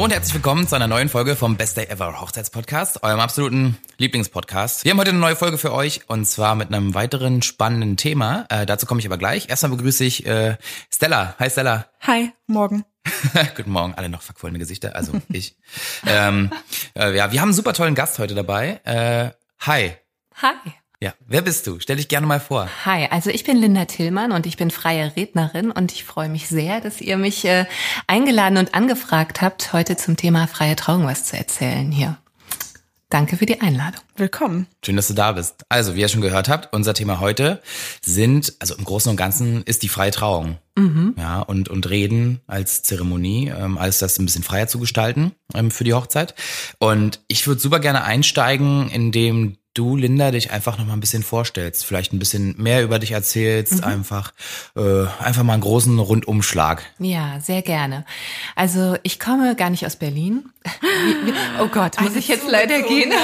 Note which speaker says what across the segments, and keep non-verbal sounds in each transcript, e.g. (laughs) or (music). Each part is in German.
Speaker 1: Hallo und herzlich willkommen zu einer neuen Folge vom Best Day Ever Hochzeitspodcast, eurem absoluten Lieblingspodcast. Wir haben heute eine neue Folge für euch und zwar mit einem weiteren spannenden Thema. Äh, dazu komme ich aber gleich. Erstmal begrüße ich äh, Stella. Hi Stella.
Speaker 2: Hi, morgen. (laughs)
Speaker 1: Guten Morgen, alle noch verquollene Gesichter, also (laughs) ich. ähm, äh, ja, wir haben einen super tollen Gast heute dabei. Äh, hi.
Speaker 3: Hi.
Speaker 1: Ja, wer bist du? Stell dich gerne mal vor.
Speaker 3: Hi, also ich bin Linda Tillmann und ich bin freie Rednerin und ich freue mich sehr, dass ihr mich äh, eingeladen und angefragt habt, heute zum Thema freie Trauung was zu erzählen hier. Danke für die Einladung.
Speaker 2: Willkommen.
Speaker 1: Schön, dass du da bist. Also, wie ihr schon gehört habt, unser Thema heute sind, also im Großen und Ganzen ist die freie Trauung. Mhm. Ja, und, und Reden als Zeremonie, ähm, alles das ein bisschen freier zu gestalten ähm, für die Hochzeit. Und ich würde super gerne einsteigen, indem du, Linda, dich einfach noch mal ein bisschen vorstellst, vielleicht ein bisschen mehr über dich erzählst, mhm. einfach, äh, einfach mal einen großen Rundumschlag.
Speaker 3: Ja, sehr gerne. Also ich komme gar nicht aus Berlin. (laughs) oh Gott, muss ich jetzt leider gehen? (laughs)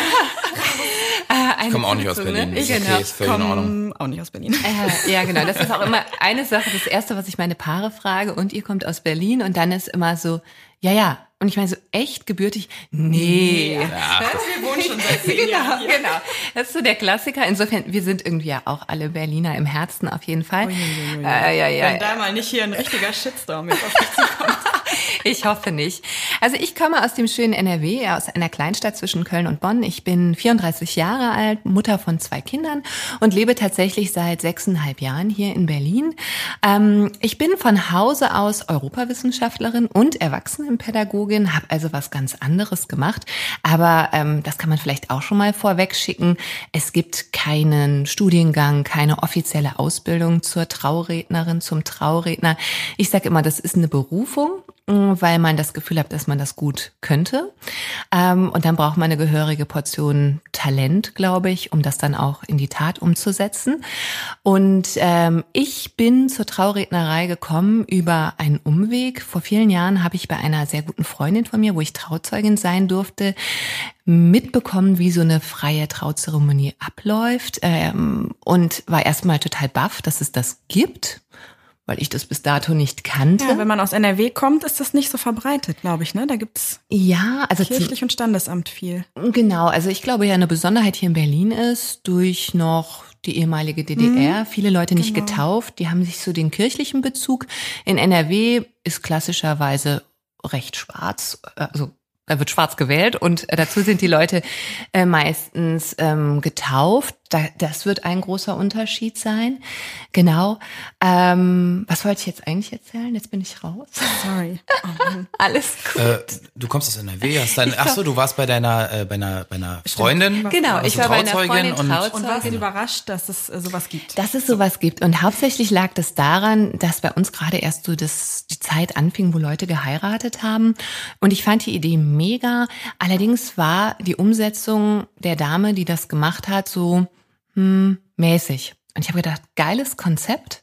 Speaker 1: Äh, ich komme auch nicht aus Berlin.
Speaker 2: Ich
Speaker 1: okay,
Speaker 2: genau. ist komme auch nicht aus Berlin.
Speaker 3: Äh, ja, genau. Das ist auch immer eine Sache. Das erste, was ich meine Paare frage, und ihr kommt aus Berlin, und dann ist immer so, ja, ja, und ich meine so echt gebürtig? Nee. Ja, (laughs)
Speaker 2: wir wohnen schon seit zehn
Speaker 3: genau,
Speaker 2: Jahren
Speaker 3: hier. Genau, das ist so der Klassiker. Insofern, wir sind irgendwie ja auch alle Berliner im Herzen auf jeden Fall.
Speaker 2: Ui, ui, ui. Äh, ja, ja. Wenn da mal nicht hier ein richtiger Shitstorm jetzt auf dich zukommt. (laughs) (laughs)
Speaker 3: ich hoffe nicht. Also ich komme aus dem schönen NRW, aus einer Kleinstadt zwischen Köln und Bonn. Ich bin 34 Jahre alt, Mutter von zwei Kindern und lebe tatsächlich seit sechseinhalb Jahren hier in Berlin. Ähm, ich bin von Hause aus Europawissenschaftlerin und Erwachsenenpädagogin, habe also was ganz anderes gemacht. Aber ähm, das kann man vielleicht auch schon mal vorweg schicken. Es gibt keinen Studiengang, keine offizielle Ausbildung zur Traurednerin, zum Trauredner. Ich sage immer, das ist eine Berufung weil man das Gefühl hat, dass man das gut könnte. Ähm, und dann braucht man eine gehörige Portion Talent, glaube ich, um das dann auch in die Tat umzusetzen. Und ähm, ich bin zur Traurednerei gekommen über einen Umweg. Vor vielen Jahren habe ich bei einer sehr guten Freundin von mir, wo ich Trauzeugin sein durfte, mitbekommen, wie so eine freie Trauzeremonie abläuft ähm, und war erstmal total baff, dass es das gibt weil ich das bis dato nicht kannte.
Speaker 2: Ja, wenn man aus NRW kommt, ist das nicht so verbreitet, glaube ich, ne? Da gibt's
Speaker 3: ja, also
Speaker 2: kirchlich und Standesamt viel.
Speaker 3: Genau, also ich glaube ja eine Besonderheit hier in Berlin ist durch noch die ehemalige DDR, mhm, viele Leute nicht genau. getauft, die haben sich so den kirchlichen Bezug. In NRW ist klassischerweise recht schwarz, also da wird schwarz gewählt und dazu sind die Leute äh, meistens ähm, getauft. Da, das wird ein großer Unterschied sein. Genau. Ähm, was wollte ich jetzt eigentlich erzählen? Jetzt bin ich raus.
Speaker 2: Sorry. (laughs)
Speaker 3: Oh Alles gut.
Speaker 1: Äh, du kommst aus NRW, hast dein, (laughs) ach so, du warst bei deiner, äh, bei einer, bei einer Freundin.
Speaker 3: Genau, ich war bei einer Freundin
Speaker 2: und, und warst überrascht, dass es äh, sowas gibt.
Speaker 3: Dass es sowas gibt. Und hauptsächlich lag das daran, dass bei uns gerade erst so das, die Zeit anfing, wo Leute geheiratet haben. Und ich fand die Idee mega. Allerdings war die Umsetzung der Dame, die das gemacht hat, so hm, mäßig. Und ich habe gedacht, geiles Konzept,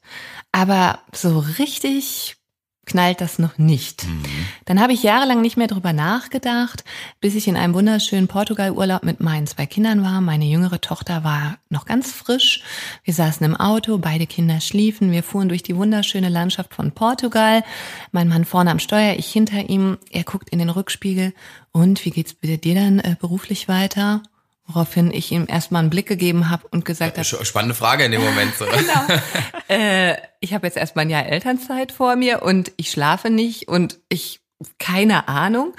Speaker 3: aber so richtig knallt das noch nicht. Mhm. Dann habe ich jahrelang nicht mehr drüber nachgedacht, bis ich in einem wunderschönen Portugal-Urlaub mit meinen zwei Kindern war. Meine jüngere Tochter war noch ganz frisch. Wir saßen im Auto, beide Kinder schliefen. Wir fuhren durch die wunderschöne Landschaft von Portugal. Mein Mann vorne am Steuer, ich hinter ihm. Er guckt in den Rückspiegel. Und wie geht's bitte dir dann äh, beruflich weiter? Woraufhin ich ihm erstmal einen Blick gegeben habe und gesagt habe.
Speaker 1: Spannende Frage in dem Moment. So. (laughs) genau.
Speaker 3: äh, ich habe jetzt erstmal ein Jahr Elternzeit vor mir und ich schlafe nicht und ich keine Ahnung.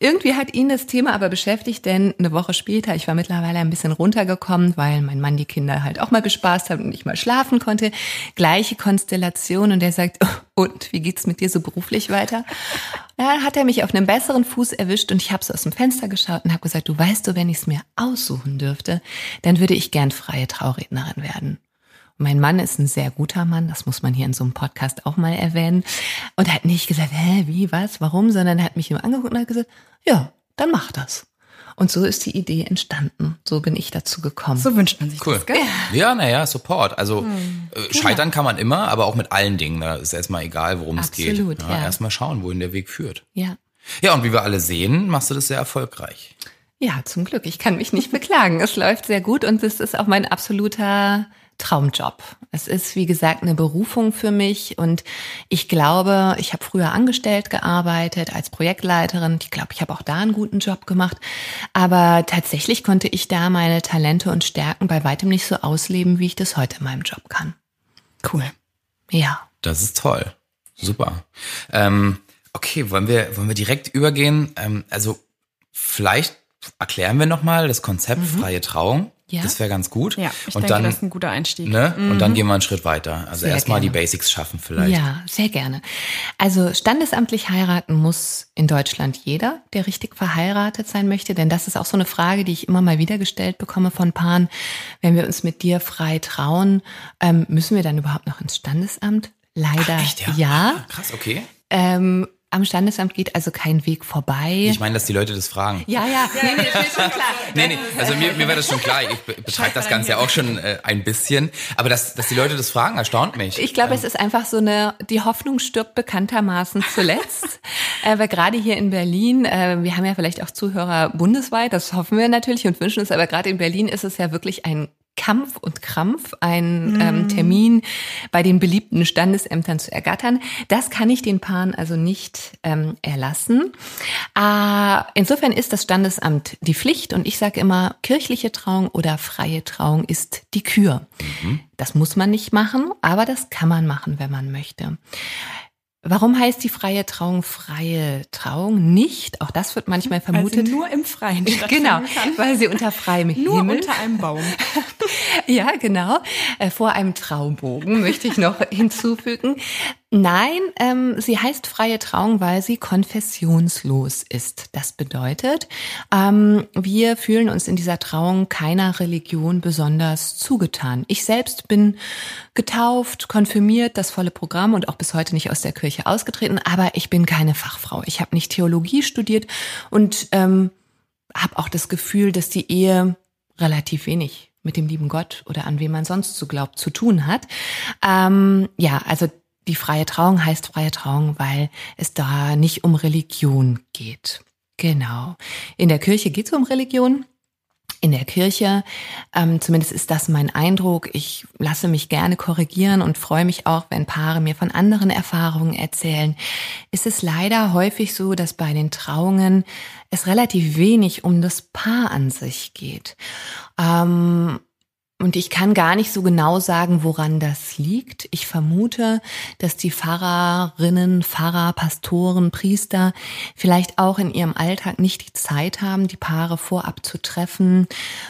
Speaker 3: Irgendwie hat ihn das Thema aber beschäftigt, denn eine Woche später, ich war mittlerweile ein bisschen runtergekommen, weil mein Mann die Kinder halt auch mal bespaßt hat und ich mal schlafen konnte. Gleiche Konstellation und er sagt, oh, und wie geht's mit dir so beruflich weiter? Da hat er mich auf einem besseren Fuß erwischt und ich habe so aus dem Fenster geschaut und habe gesagt, du weißt du, wenn ich es mir aussuchen dürfte, dann würde ich gern freie Traurednerin werden. Mein Mann ist ein sehr guter Mann, das muss man hier in so einem Podcast auch mal erwähnen. Und er hat nicht gesagt, hä, wie, was, warum, sondern er hat mich nur angeguckt und hat gesagt, ja, dann mach das. Und so ist die Idee entstanden. So bin ich dazu gekommen.
Speaker 2: So wünscht man sich
Speaker 1: cool.
Speaker 2: das, gell?
Speaker 1: Ja, naja, Support. Also hm. äh, scheitern kann man immer, aber auch mit allen Dingen. Da ist erstmal egal, worum
Speaker 3: Absolut,
Speaker 1: es geht.
Speaker 3: Ja, ja.
Speaker 1: Erstmal schauen, wohin der Weg führt.
Speaker 3: Ja.
Speaker 1: Ja, und wie wir alle sehen, machst du das sehr erfolgreich.
Speaker 3: Ja, zum Glück. Ich kann mich nicht beklagen. Es läuft sehr gut und es ist auch mein absoluter Traumjob. Es ist, wie gesagt, eine Berufung für mich und ich glaube, ich habe früher angestellt gearbeitet als Projektleiterin. Ich glaube, ich habe auch da einen guten Job gemacht. Aber tatsächlich konnte ich da meine Talente und Stärken bei weitem nicht so ausleben, wie ich das heute in meinem Job kann.
Speaker 2: Cool.
Speaker 3: Ja.
Speaker 1: Das ist toll. Super. Ähm, okay, wollen wir, wollen wir direkt übergehen? Ähm, also vielleicht erklären wir nochmal das Konzept mhm. freie Trauung. Ja. Das wäre ganz gut.
Speaker 2: Ja, ich
Speaker 1: und
Speaker 2: denke,
Speaker 1: dann,
Speaker 2: das ist ein guter Einstieg.
Speaker 1: Ne? Mhm. Und dann gehen wir einen Schritt weiter. Also erstmal die Basics schaffen vielleicht.
Speaker 3: Ja, sehr gerne. Also standesamtlich heiraten muss in Deutschland jeder, der richtig verheiratet sein möchte. Denn das ist auch so eine Frage, die ich immer mal wieder gestellt bekomme von Paaren. Wenn wir uns mit dir frei trauen, ähm, müssen wir dann überhaupt noch ins Standesamt? Leider Ach, echt, ja. ja.
Speaker 1: Krass, okay.
Speaker 3: Ähm, am Standesamt geht also kein Weg vorbei.
Speaker 1: Ich meine, dass die Leute das fragen.
Speaker 3: Ja, ja, nee, nee, das ist schon klar.
Speaker 1: nee, nee, also mir, mir war das schon klar. Ich betreibe das Ganze ja auch schon äh, ein bisschen. Aber dass, dass die Leute das fragen, erstaunt mich.
Speaker 3: Ich glaube, ähm. es ist einfach so eine, die Hoffnung stirbt bekanntermaßen zuletzt. (laughs) äh, weil gerade hier in Berlin, äh, wir haben ja vielleicht auch Zuhörer bundesweit, das hoffen wir natürlich und wünschen es, aber gerade in Berlin ist es ja wirklich ein Kampf und Krampf einen mhm. ähm, Termin bei den beliebten Standesämtern zu ergattern. Das kann ich den Paaren also nicht ähm, erlassen. Äh, insofern ist das Standesamt die Pflicht und ich sage immer, kirchliche Trauung oder freie Trauung ist die Kür. Mhm. Das muss man nicht machen, aber das kann man machen, wenn man möchte. Warum heißt die freie Trauung freie Trauung nicht? Auch das wird manchmal vermutet. Weil
Speaker 2: sie nur im Freien (laughs)
Speaker 3: Genau, weil sie unter freiem
Speaker 2: Himmel.
Speaker 3: Nur
Speaker 2: unter einem Baum. (laughs)
Speaker 3: ja, genau. Äh, vor einem Traumbogen möchte ich noch (laughs) hinzufügen. Nein, ähm, sie heißt freie Trauung, weil sie konfessionslos ist. Das bedeutet, ähm, wir fühlen uns in dieser Trauung keiner Religion besonders zugetan. Ich selbst bin getauft, konfirmiert, das volle Programm und auch bis heute nicht aus der Kirche ausgetreten, aber ich bin keine Fachfrau. Ich habe nicht Theologie studiert und ähm, habe auch das Gefühl, dass die Ehe relativ wenig mit dem lieben Gott oder an wem man sonst so glaubt zu tun hat. Ähm, ja, also die freie Trauung heißt freie Trauung, weil es da nicht um Religion geht. Genau. In der Kirche geht es um Religion. In der Kirche, ähm, zumindest ist das mein Eindruck. Ich lasse mich gerne korrigieren und freue mich auch, wenn Paare mir von anderen Erfahrungen erzählen. Ist es leider häufig so, dass bei den Trauungen es relativ wenig um das Paar an sich geht. Ähm, und ich kann gar nicht so genau sagen, woran das liegt. Ich vermute, dass die Pfarrerinnen, Pfarrer, Pastoren, Priester vielleicht auch in ihrem Alltag nicht die Zeit haben, die Paare vorab zu treffen,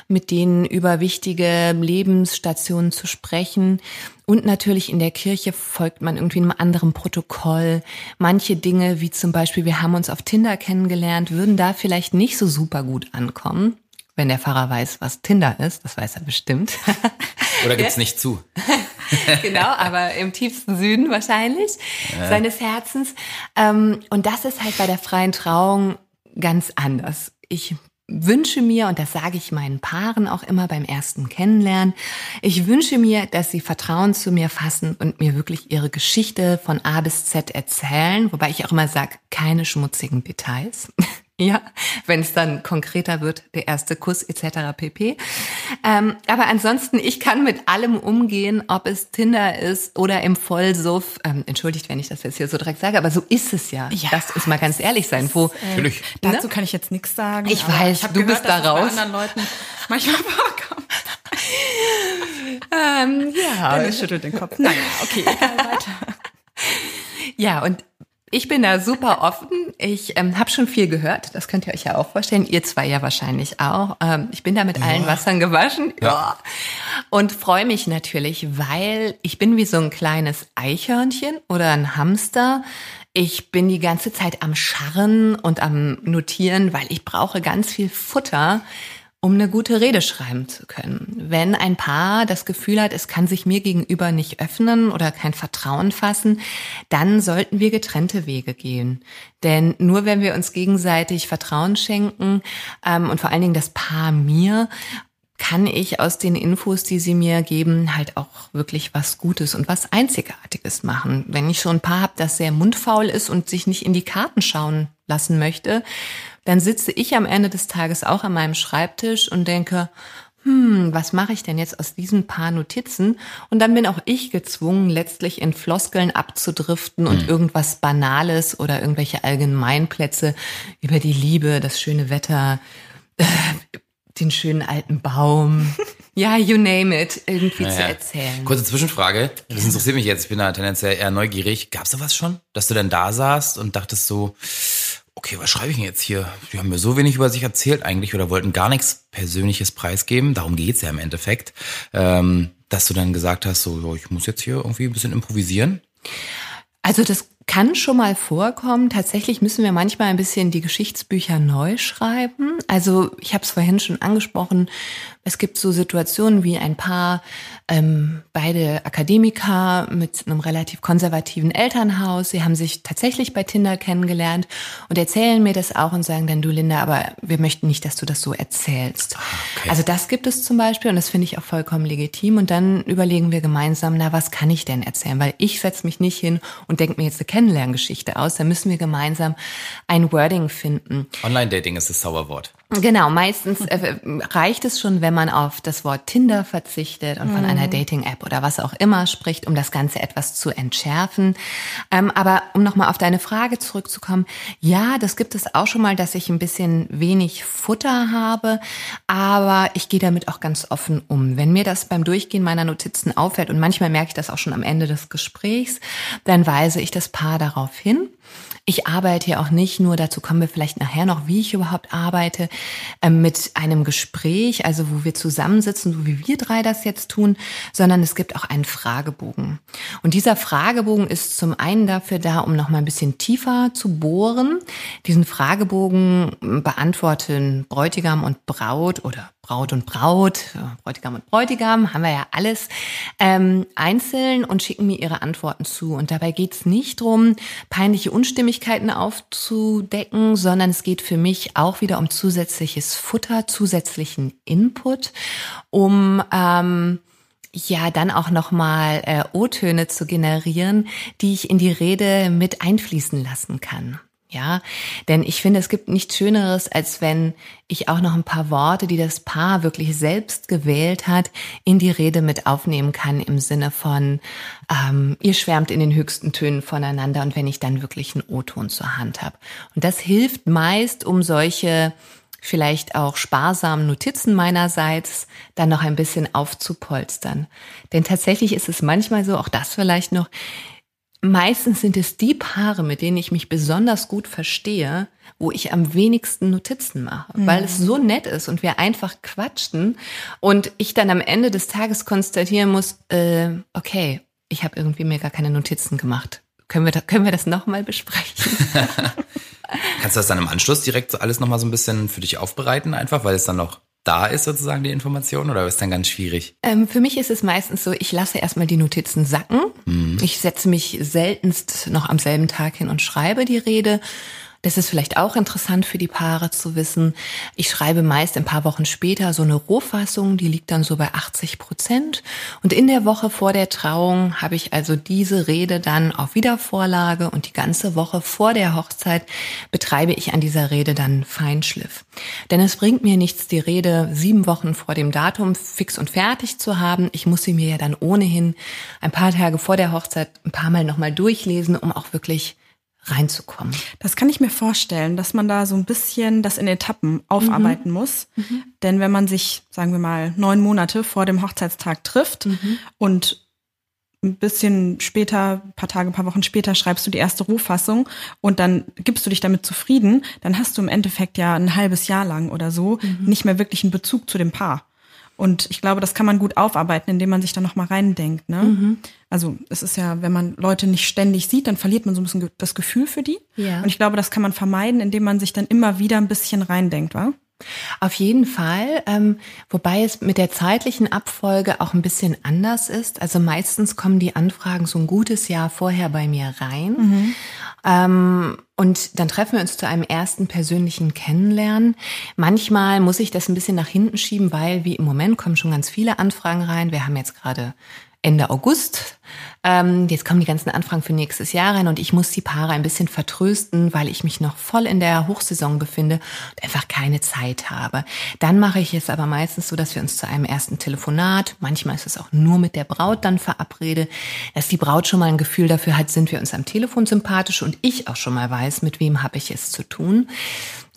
Speaker 3: mit denen über wichtige Lebensstationen zu sprechen. Und natürlich in der Kirche folgt man irgendwie einem anderen Protokoll. Manche Dinge, wie zum Beispiel, wir haben uns auf Tinder kennengelernt, würden da vielleicht nicht so super gut ankommen wenn der Pfarrer weiß, was Tinder ist, das weiß er bestimmt. (laughs)
Speaker 1: Oder gibt's ja. nicht zu? (laughs)
Speaker 3: genau, aber im tiefsten Süden wahrscheinlich ja. seines Herzens. Ähm, und das ist halt bei der freien Trauung ganz anders. Ich wünsche mir, und das sage ich meinen Paaren auch immer beim ersten Kennenlernen, ich wünsche mir, dass sie Vertrauen zu mir fassen und mir wirklich ihre Geschichte von A bis Z erzählen, wobei ich auch immer sage, keine schmutzigen Details. (laughs) Ja, wenn es dann konkreter wird, der erste Kuss etc. pp. Ähm, aber ansonsten, ich kann mit allem umgehen, ob es Tinder ist oder im Vollsuff. Ähm, entschuldigt, wenn ich das jetzt hier so direkt sage, aber so ist es ja. ja das ist mal ganz ehrlich sein. Wo,
Speaker 1: Natürlich.
Speaker 2: Ne? Dazu kann ich jetzt nichts sagen.
Speaker 3: Ich weiß, ich du gehört, bist da raus. Bei
Speaker 2: anderen Leuten manchmal (laughs) vorkommt.
Speaker 3: ähm, ja.
Speaker 2: Dennis schüttelt den Kopf. Naja, okay, weiter. (laughs)
Speaker 3: Ja, und ich bin da super offen. Ich ähm, habe schon viel gehört. Das könnt ihr euch ja auch vorstellen. Ihr zwei ja wahrscheinlich auch. Ähm, ich bin da mit allen Wassern gewaschen. Ja. ja. Und freue mich natürlich, weil ich bin wie so ein kleines Eichhörnchen oder ein Hamster. Ich bin die ganze Zeit am Scharren und am Notieren, weil ich brauche ganz viel Futter, um eine gute Rede schreiben zu können. Wenn ein Paar das Gefühl hat, es kann sich mir gegenüber nicht öffnen oder kein Vertrauen fassen, dann sollten wir getrennte Wege gehen. Denn nur wenn wir uns gegenseitig Vertrauen schenken ähm, und vor allen Dingen das Paar mir, kann ich aus den Infos, die sie mir geben, halt auch wirklich was Gutes und was Einzigartiges machen. Wenn ich so ein Paar habe, das sehr mundfaul ist und sich nicht in die Karten schauen lassen möchte, dann sitze ich am Ende des Tages auch an meinem Schreibtisch und denke, hm, was mache ich denn jetzt aus diesen paar Notizen? Und dann bin auch ich gezwungen, letztlich in Floskeln abzudriften und mhm. irgendwas Banales oder irgendwelche Allgemeinplätze über die Liebe, das schöne Wetter, äh, den schönen alten Baum. (laughs) Ja, you name it, irgendwie naja. zu erzählen.
Speaker 1: Kurze Zwischenfrage. Das interessiert mich jetzt. Ich bin da tendenziell eher neugierig. Gab's da was schon? Dass du dann da saßt und dachtest so, okay, was schreibe ich denn jetzt hier? Die haben mir so wenig über sich erzählt eigentlich oder wollten gar nichts Persönliches preisgeben. Darum geht's ja im Endeffekt. Ähm, dass du dann gesagt hast, so, ich muss jetzt hier irgendwie ein bisschen improvisieren.
Speaker 3: Also das kann schon mal vorkommen. Tatsächlich müssen wir manchmal ein bisschen die Geschichtsbücher neu schreiben. Also ich habe es vorhin schon angesprochen, es gibt so Situationen wie ein Paar, ähm, beide Akademiker mit einem relativ konservativen Elternhaus. Sie haben sich tatsächlich bei Tinder kennengelernt und erzählen mir das auch und sagen dann, du Linda, aber wir möchten nicht, dass du das so erzählst. Ah, okay. Also das gibt es zum Beispiel und das finde ich auch vollkommen legitim. Und dann überlegen wir gemeinsam, na, was kann ich denn erzählen? Weil ich setze mich nicht hin und denke mir jetzt eine Kennenlerngeschichte aus. Da müssen wir gemeinsam ein Wording finden.
Speaker 1: Online-Dating ist das Zauberwort.
Speaker 3: Genau, meistens äh, reicht es schon, wenn man auf das Wort Tinder verzichtet und von mhm. einer Dating-App oder was auch immer spricht, um das Ganze etwas zu entschärfen. Ähm, aber um nochmal auf deine Frage zurückzukommen, ja, das gibt es auch schon mal, dass ich ein bisschen wenig Futter habe, aber ich gehe damit auch ganz offen um. Wenn mir das beim Durchgehen meiner Notizen auffällt und manchmal merke ich das auch schon am Ende des Gesprächs, dann weise ich das Paar darauf hin ich arbeite ja auch nicht nur, dazu kommen wir vielleicht nachher noch, wie ich überhaupt arbeite, ähm, mit einem Gespräch, also wo wir zusammensitzen, so wie wir drei das jetzt tun, sondern es gibt auch einen Fragebogen. Und dieser Fragebogen ist zum einen dafür da, um noch mal ein bisschen tiefer zu bohren. Diesen Fragebogen beantworten Bräutigam und Braut oder Braut und Braut, Bräutigam und Bräutigam, haben wir ja alles ähm, einzeln und schicken mir ihre Antworten zu. Und dabei geht es nicht drum, peinliche Unstimmigkeiten aufzudecken, sondern es geht für mich auch wieder um zusätzliches Futter, zusätzlichen Input, um ähm, ja dann auch nochmal äh, O-Töne zu generieren, die ich in die Rede mit einfließen lassen kann. Ja, denn ich finde, es gibt nichts Schöneres, als wenn ich auch noch ein paar Worte, die das Paar wirklich selbst gewählt hat, in die Rede mit aufnehmen kann im Sinne von, ähm, ihr schwärmt in den höchsten Tönen voneinander und wenn ich dann wirklich einen O-Ton zur Hand habe. Und das hilft meist, um solche vielleicht auch sparsamen Notizen meinerseits dann noch ein bisschen aufzupolstern. Denn tatsächlich ist es manchmal so, auch das vielleicht noch, meistens sind es die Paare, mit denen ich mich besonders gut verstehe, wo ich am wenigsten Notizen mache, mhm. weil es so nett ist und wir einfach quatschen und ich dann am Ende des Tages konstatieren muss, äh, okay, ich habe irgendwie mir gar keine Notizen gemacht. Können wir, da, können wir das nochmal besprechen? (laughs)
Speaker 1: Kannst du das dann im Anschluss direkt alles nochmal so ein bisschen für dich aufbereiten, einfach, weil es dann noch da ist sozusagen die Information oder ist dann ganz schwierig?
Speaker 3: Ähm, für mich ist es meistens so, ich lasse erstmal die Notizen sacken. Mhm. Ich setze mich seltenst noch am selben Tag hin und schreibe die Rede das ist vielleicht auch interessant für die Paare zu wissen. Ich schreibe meist ein paar Wochen später so eine Rohfassung, die liegt dann so bei 80 Prozent. Und in der Woche vor der Trauung habe ich also diese Rede dann auf Wiedervorlage und die ganze Woche vor der Hochzeit betreibe ich an dieser Rede dann Feinschliff. Denn es bringt mir nichts, die Rede sieben Wochen vor dem Datum fix und fertig zu haben. Ich muss sie mir ja dann ohnehin ein paar Tage vor der Hochzeit ein paar Mal nochmal durchlesen, um auch wirklich reinzukommen.
Speaker 2: Das kann ich mir vorstellen, dass man da so ein bisschen das in Etappen aufarbeiten mhm. muss. Mhm. Denn wenn man sich, sagen wir mal, neun Monate vor dem Hochzeitstag trifft mhm. und ein bisschen später, ein paar Tage, ein paar Wochen später schreibst du die erste Rohfassung und dann gibst du dich damit zufrieden, dann hast du im Endeffekt ja ein halbes Jahr lang oder so mhm. nicht mehr wirklich einen Bezug zu dem Paar. Und ich glaube, das kann man gut aufarbeiten, indem man sich da nochmal reindenkt. Ne? Mhm. Also es ist ja, wenn man Leute nicht ständig sieht, dann verliert man so ein bisschen das Gefühl für die. Ja. Und ich glaube, das kann man vermeiden, indem man sich dann immer wieder ein bisschen reindenkt, wa?
Speaker 3: Auf jeden Fall, ähm, wobei es mit der zeitlichen Abfolge auch ein bisschen anders ist. Also meistens kommen die Anfragen so ein gutes Jahr vorher bei mir rein. Mhm. Ähm, und dann treffen wir uns zu einem ersten persönlichen Kennenlernen. Manchmal muss ich das ein bisschen nach hinten schieben, weil wie im Moment kommen schon ganz viele Anfragen rein. Wir haben jetzt gerade Ende August. Ähm, jetzt kommen die ganzen Anfragen für nächstes Jahr rein und ich muss die Paare ein bisschen vertrösten, weil ich mich noch voll in der Hochsaison befinde und einfach keine Zeit habe. Dann mache ich es aber meistens so, dass wir uns zu einem ersten Telefonat, manchmal ist es auch nur mit der Braut dann verabrede, dass die Braut schon mal ein Gefühl dafür hat, sind wir uns am Telefon sympathisch und ich auch schon mal weiß, mit wem habe ich es zu tun.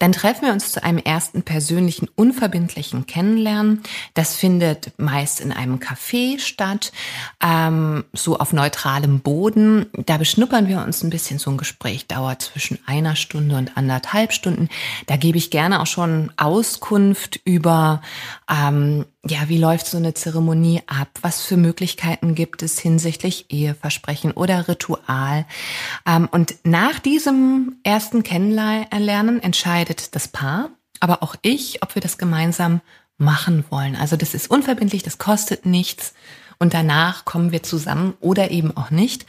Speaker 3: Dann treffen wir uns zu einem ersten persönlichen, unverbindlichen Kennenlernen. Das findet meist in einem Café statt, ähm, so auf neutralem Boden. Da beschnuppern wir uns ein bisschen. So ein Gespräch dauert zwischen einer Stunde und anderthalb Stunden. Da gebe ich gerne auch schon Auskunft über ähm, ja, wie läuft so eine Zeremonie ab? Was für Möglichkeiten gibt es hinsichtlich Eheversprechen oder Ritual? Ähm, und nach diesem ersten Kennenlernen entscheidet das Paar, aber auch ich, ob wir das gemeinsam machen wollen. Also das ist unverbindlich, das kostet nichts und danach kommen wir zusammen oder eben auch nicht.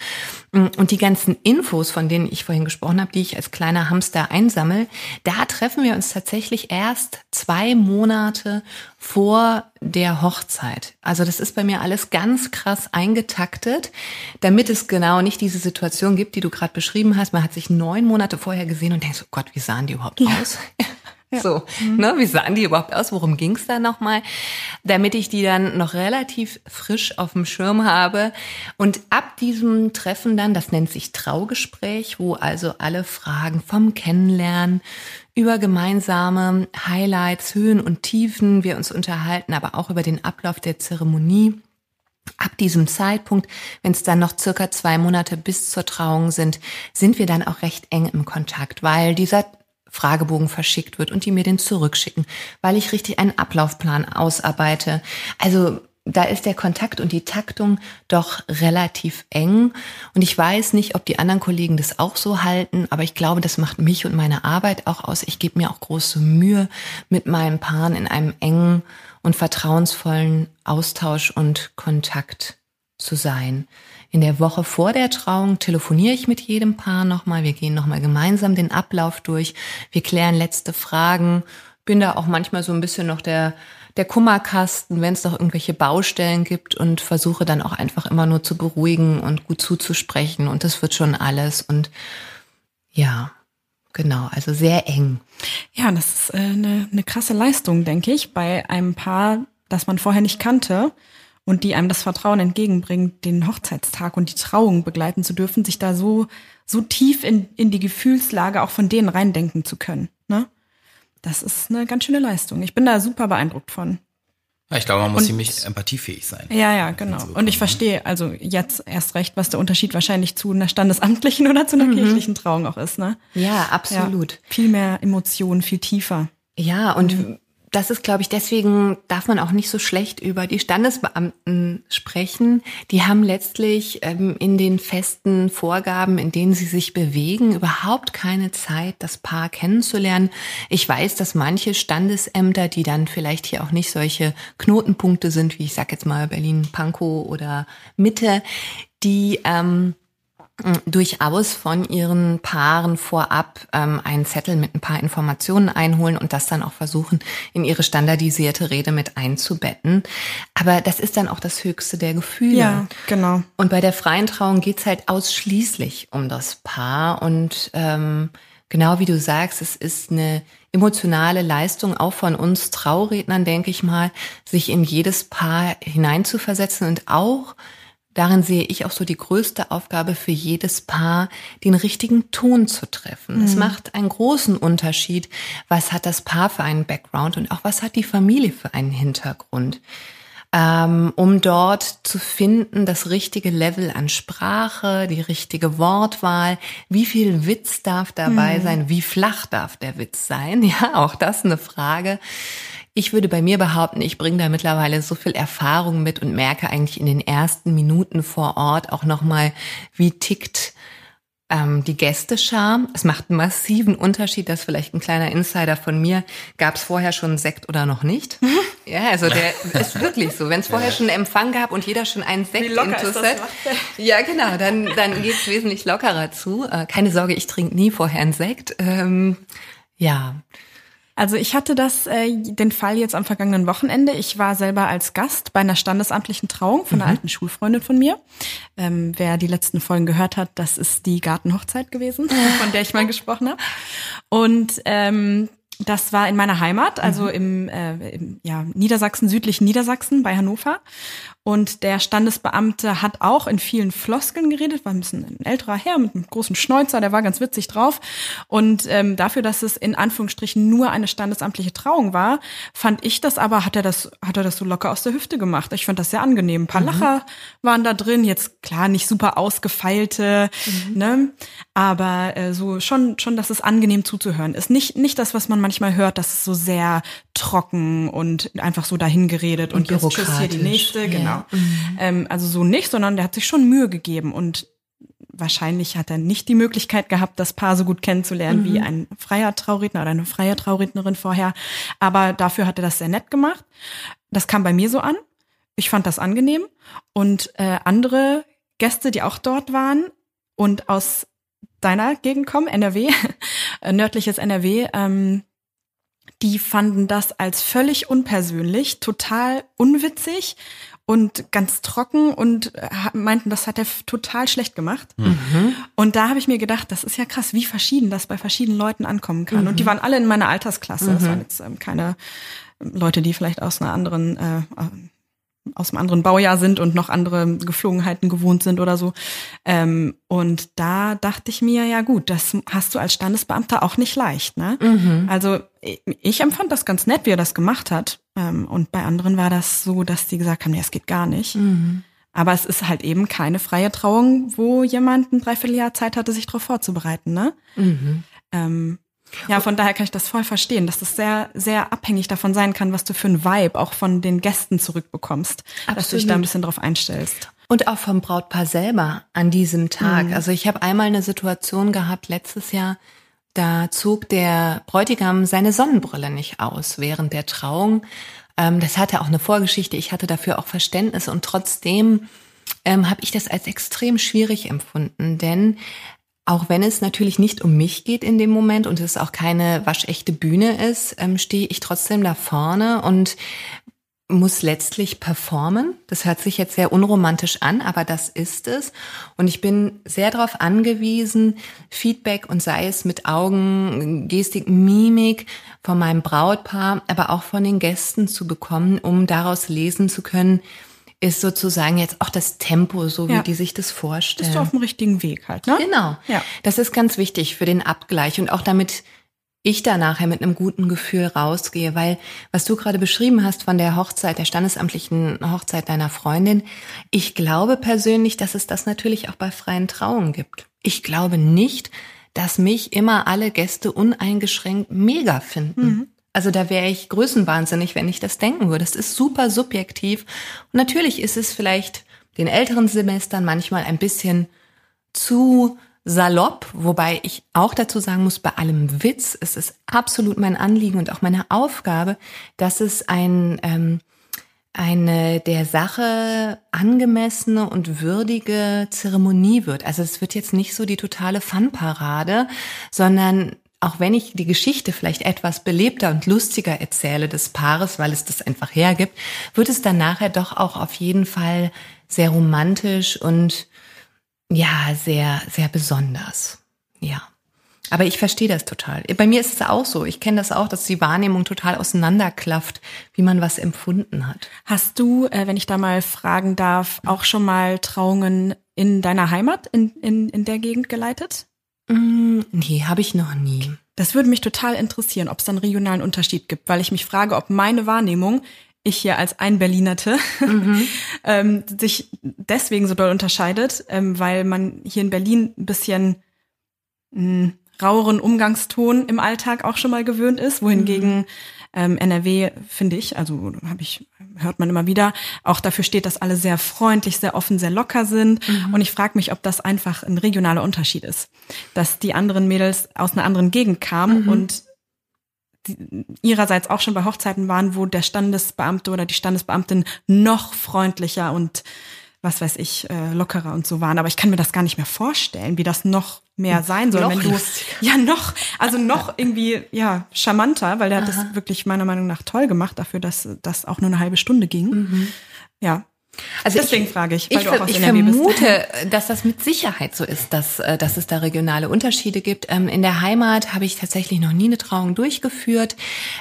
Speaker 3: Und die ganzen Infos, von denen ich vorhin gesprochen habe, die ich als kleiner Hamster einsammle, da treffen wir uns tatsächlich erst zwei Monate vor der Hochzeit. Also das ist bei mir alles ganz krass eingetaktet, damit es genau nicht diese Situation gibt, die du gerade beschrieben hast. Man hat sich neun Monate vorher gesehen und denkt, oh Gott, wie sahen die überhaupt ja. aus? (laughs) Ja. So, mhm. ne, wie sahen die überhaupt aus? Worum ging's da nochmal? Damit ich die dann noch relativ frisch auf dem Schirm habe. Und ab diesem Treffen dann, das nennt sich Traugespräch, wo also alle Fragen vom Kennenlernen über gemeinsame Highlights, Höhen und Tiefen wir uns unterhalten, aber auch über den Ablauf der Zeremonie. Ab diesem Zeitpunkt, wenn es dann noch circa zwei Monate bis zur Trauung sind, sind wir dann auch recht eng im Kontakt, weil dieser Fragebogen verschickt wird und die mir den zurückschicken, weil ich richtig einen Ablaufplan ausarbeite. Also da ist der Kontakt und die Taktung doch relativ eng. Und ich weiß nicht, ob die anderen Kollegen das auch so halten, aber ich glaube, das macht mich und meine Arbeit auch aus. Ich gebe mir auch große Mühe, mit meinem Paaren in einem engen und vertrauensvollen Austausch und Kontakt zu sein. In der Woche vor der Trauung telefoniere ich mit jedem Paar nochmal. Wir gehen nochmal gemeinsam den Ablauf durch. Wir klären letzte Fragen. Bin da auch manchmal so ein bisschen noch der, der Kummerkasten, wenn es noch irgendwelche Baustellen gibt und versuche dann auch einfach immer nur zu beruhigen und gut zuzusprechen. Und das wird schon alles. Und ja, Genau, also sehr eng.
Speaker 2: Ja, das ist äh, eine, eine krasse Leistung, denke ich, bei einem Paar, das man vorher nicht kannte und die einem das Vertrauen entgegenbringt, den Hochzeitstag und die Trauung begleiten zu dürfen, sich da so, so tief in, in die Gefühlslage auch von denen reindenken zu können. Ne? Das ist eine ganz schöne Leistung. Ich bin da super beeindruckt von.
Speaker 1: Ja, ich glaube, man muss und, ziemlich empathiefähig sein.
Speaker 2: Ja, ja, genau. Und ich verstehe also jetzt erst recht, was der Unterschied wahrscheinlich zu einer standesamtlichen oder zu einer mhm. kirchlichen Trauung auch ist, ne?
Speaker 3: Ja, absolut. Ja,
Speaker 2: viel mehr Emotionen, viel tiefer.
Speaker 3: Ja, und mhm das ist, glaube ich, deswegen darf man auch nicht so schlecht über die Standesbeamten sprechen. Die haben letztlich ähm, in den festen Vorgaben, in denen sie sich bewegen, überhaupt keine Zeit, das Paar kennenzulernen. Ich weiß, dass manche Standesämter, die dann vielleicht hier auch nicht solche Knotenpunkte sind, wie ich sag jetzt mal Berlin-Pankow oder Mitte, die ähm, durchaus von ihren Paaren vorab ähm, einen Zettel mit ein paar Informationen einholen und das dann auch versuchen, in ihre standardisierte Rede mit einzubetten. Aber das ist dann auch das höchste der Gefühle.
Speaker 2: Ja, genau.
Speaker 3: Und bei der freien Trauung geht's halt ausschließlich um das Paar und ähm, genau wie du sagst, es ist eine emotionale Leistung auch von uns Traurednern, denke ich mal, sich in jedes Paar hineinzuversetzen und auch Darin sehe ich auch so die größte Aufgabe für jedes Paar, den richtigen Ton zu treffen. Mhm. Es macht einen großen Unterschied, was hat das Paar für einen Background und auch was hat die Familie für einen Hintergrund. Ähm, um dort zu finden, das richtige Level an Sprache, die richtige Wortwahl, wie viel Witz darf dabei mhm. sein, wie flach darf der Witz sein, (laughs) ja, auch das eine Frage. Ich würde bei mir behaupten, ich bringe da mittlerweile so viel Erfahrung mit und merke eigentlich in den ersten Minuten vor Ort auch nochmal, wie tickt ähm, die Gästeschar. Es macht einen massiven Unterschied, das ist vielleicht ein kleiner Insider von mir. Gab es vorher schon Sekt oder noch nicht? (laughs) ja, also der ist wirklich so. Wenn es vorher schon einen Empfang gab und jeder schon einen Sekt intus hat, (laughs) ja genau, dann, dann geht es wesentlich lockerer zu. Äh, keine Sorge, ich trinke nie vorher einen Sekt. Ähm, ja,
Speaker 2: Also ich hatte das, äh, den Fall jetzt am vergangenen Wochenende. Ich war selber als Gast bei einer standesamtlichen Trauung von einer mhm. alten Schulfreundin von mir. Ähm, wer die letzten Folgen gehört hat, das ist die Gartenhochzeit gewesen, (laughs) von der ich mal gesprochen habe. Und ähm, das war in meiner Heimat, also mhm. im, äh, im ja, Niedersachsen, südlichen Niedersachsen bei Hannover. Und der Standesbeamte hat auch in vielen Floskeln geredet, war ein bisschen ein älterer Herr mit einem großen Schnäuzer, der war ganz witzig drauf. Und ähm, dafür, dass es in Anführungsstrichen nur eine standesamtliche Trauung war, fand ich das aber, hat er das, hat er das so locker aus der Hüfte gemacht. Ich fand das sehr angenehm. Ein paar mhm. Lacher waren da drin, jetzt klar, nicht super ausgefeilte, mhm. ne? Aber äh, so schon, schon, dass es angenehm zuzuhören ist. Nicht, nicht das, was man manchmal hört, dass es so sehr trocken und einfach so dahingeredet und, und jetzt tschüss hier die nächste, genau. Mhm. Ähm, also so nicht, sondern der hat sich schon Mühe gegeben und wahrscheinlich hat er nicht die Möglichkeit gehabt, das Paar so gut kennenzulernen mhm. wie ein freier Trauredner oder eine freie Traurednerin vorher. Aber dafür hat er das sehr nett gemacht. Das kam bei mir so an. Ich fand das angenehm. Und äh, andere Gäste, die auch dort waren und aus deiner Gegend kommen, NRW, (laughs) nördliches NRW, ähm, die fanden das als völlig unpersönlich, total unwitzig und ganz trocken und äh, meinten, das hat er total schlecht gemacht. Mhm. Und da habe ich mir gedacht, das ist ja krass, wie verschieden das bei verschiedenen Leuten ankommen kann. Mhm. Und die mhm. waren alle in meiner Altersklasse. Mhm. Das waren jetzt ähm, keine Leute, die vielleicht aus einer anderen äh, aus einem anderen Baujahr sind und noch andere Geflogenheiten gewohnt sind oder so. Ähm, und da dachte ich mir, ja gut, das hast du als Standesbeamter auch nicht leicht. Ne? Mhm. Also ich empfand das ganz nett, wie er das gemacht hat. Ähm, und bei anderen war das so, dass die gesagt haben, ja, es geht gar nicht. Mhm. Aber es ist halt eben keine freie Trauung, wo jemand ein Dreivierteljahr Zeit hatte, sich darauf vorzubereiten. Ne? Mhm. Ähm, ja, von daher kann ich das voll verstehen, dass das sehr, sehr abhängig davon sein kann, was du für ein Vibe auch von den Gästen zurückbekommst, Absolut. dass du dich da ein bisschen drauf einstellst.
Speaker 3: Und auch vom Brautpaar selber an diesem Tag. Mhm. Also ich habe einmal eine Situation gehabt letztes Jahr, da zog der Bräutigam seine Sonnenbrille nicht aus während der Trauung. Ähm, das hatte auch eine Vorgeschichte. Ich hatte dafür auch Verständnis und trotzdem ähm, habe ich das als extrem schwierig empfunden, denn auch wenn es natürlich nicht um mich geht in dem Moment und es auch keine waschechte Bühne ist, ähm, stehe ich trotzdem da vorne und muss letztlich performen. Das hört sich jetzt sehr unromantisch an, aber das ist es. Und ich bin sehr darauf angewiesen, Feedback und sei es mit Augen, Gestik, Mimik von meinem Brautpaar, aber auch von den Gästen zu bekommen, um daraus lesen zu können, ist sozusagen jetzt auch das Tempo, so wie ja. die sich das vorstellen.
Speaker 2: Bist du auf dem richtigen Weg halt, ne?
Speaker 3: Genau. Ja. Das ist ganz wichtig für den Abgleich und auch damit ich da nachher mit einem guten Gefühl rausgehe, weil was du gerade beschrieben hast von der Hochzeit, der standesamtlichen Hochzeit deiner Freundin, ich glaube persönlich, dass es das natürlich auch bei freien Trauungen gibt. Ich glaube nicht, dass mich immer alle Gäste uneingeschränkt mega finden. Mhm. Also da wäre ich größenwahnsinnig, wenn ich das denken würde. Das ist super subjektiv. Und natürlich ist es vielleicht den älteren Semestern manchmal ein bisschen zu salopp, wobei ich auch dazu sagen muss, bei allem Witz ist es absolut mein Anliegen und auch meine Aufgabe, dass es ein ähm, eine der Sache angemessene und würdige Zeremonie wird. Also es wird jetzt nicht so die totale Funparade, sondern auch wenn ich die Geschichte vielleicht etwas belebter und lustiger erzähle des Paares, weil es das einfach hergibt, wird es dann nachher doch auch auf jeden Fall sehr romantisch und ja, sehr, sehr besonders. Ja. Aber ich verstehe das total. Bei mir ist es auch so. Ich kenne das auch, dass die Wahrnehmung total auseinanderklafft, wie man was empfunden hat.
Speaker 2: Hast du, äh, wenn ich da mal fragen darf, auch schon mal Trauungen in deiner Heimat, in, in, in der Gegend geleitet?
Speaker 3: Mm, nee, habe ich noch nie.
Speaker 2: Das würde mich total interessieren, ob es da einen regionalen Unterschied gibt, weil ich mich frage, ob meine Wahrnehmung, ich hier als ein Berlinerte, mhm. (laughs) ähm, sich deswegen so doll unterscheidet, ähm, weil man hier in Berlin ein bisschen mh, mm, raueren Umgangston im Alltag auch schon mal gewöhnt ist, wohingegen mhm. Ähm, NRW, finde ich, also habe ich hört man immer wieder, auch dafür steht, dass alle sehr freundlich, sehr offen, sehr locker sind. Mhm. Und ich frage mich, ob das einfach ein regionaler Unterschied ist, dass die anderen Mädels aus einer anderen Gegend kamen mhm. und die ihrerseits auch schon bei Hochzeiten waren, wo der Standesbeamte oder die Standesbeamtin noch freundlicher und was weiß ich, äh, lockerer und so waren. Aber ich kann mir das gar nicht mehr vorstellen, wie das noch mehr sein soll,
Speaker 3: noch
Speaker 2: wenn du
Speaker 3: lustiger.
Speaker 2: ja noch, also noch irgendwie ja charmanter, weil der hat das wirklich meiner Meinung nach toll gemacht dafür, dass das auch nur eine halbe Stunde ging. Ja,
Speaker 3: Also
Speaker 2: Deswegen
Speaker 3: ich,
Speaker 2: frage ich, weil
Speaker 3: ich,
Speaker 2: du auch aus
Speaker 3: ich
Speaker 2: NRW bist.
Speaker 3: vermute, dass das mit Sicherheit so ist, dass, äh, dass es da regionale Unterschiede gibt. Ähm, In der Heimat habe ich tatsächlich noch nie eine Trauung durchgeführt,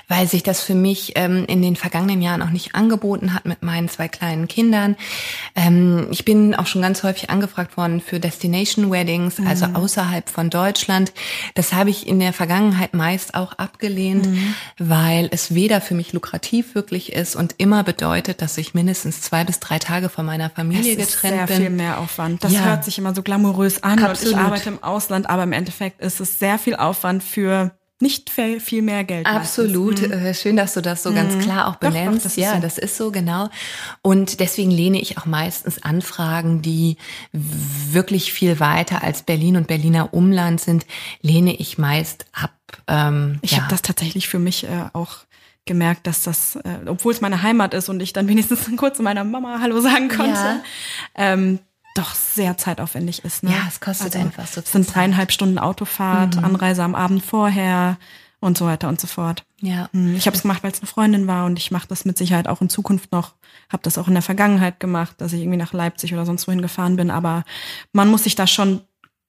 Speaker 3: weil sich das für mich ähm, in den vergangenen Jahren auch nicht angeboten hat mit meinen zwei kleinen Kindern. Ähm, Ich bin auch schon ganz häufig angefragt worden für Destination Weddings, also außerhalb von Deutschland. Das habe ich in der Vergangenheit meist auch abgelehnt, weil es weder für mich lukrativ wirklich ist und immer bedeutet, dass ich mindestens zwei bis drei Tage von meiner Familie
Speaker 2: es ist
Speaker 3: getrennt
Speaker 2: sehr
Speaker 3: bin.
Speaker 2: viel mehr Aufwand. Das
Speaker 3: Ja.
Speaker 2: hört sich immer so glamourös an
Speaker 3: Absolut.
Speaker 2: und ich arbeite im Ausland, aber im Endeffekt ist es sehr viel Aufwand für nicht viel, mehr Geld.
Speaker 3: Absolut. Äh, Schön, dass du das so ganz klar auch
Speaker 2: Mhm. Doch, doch,
Speaker 3: benennst.
Speaker 2: das ist
Speaker 3: ja,
Speaker 2: so.
Speaker 3: das ist so genau. Und deswegen lehne ich auch meistens Anfragen, die wirklich viel weiter als Berlin und Berliner Umland sind, lehne ich meist ab. Ähm,
Speaker 2: Ich
Speaker 3: ja.
Speaker 2: habe das tatsächlich für mich äh, auch gemerkt, dass das, äh, obwohl es meine Heimat ist und ich dann wenigstens (laughs) kurz zu meiner Mama Hallo sagen konnte,
Speaker 3: Ja.
Speaker 2: ähm, doch sehr zeitaufwendig ist. Ne?
Speaker 3: Ja, es kostet einfach so
Speaker 2: Es
Speaker 3: viel
Speaker 2: sind dreieinhalb Stunden Autofahrt, Anreise am Abend vorher und so weiter und so fort.
Speaker 3: ja.
Speaker 2: Hm, Ich habe es gemacht, weil es eine Freundin war und ich mache das mit Sicherheit auch in Zukunft noch. Habe das auch in der Vergangenheit gemacht, dass ich irgendwie nach Leipzig oder sonst wohin gefahren bin. Aber man muss sich da schon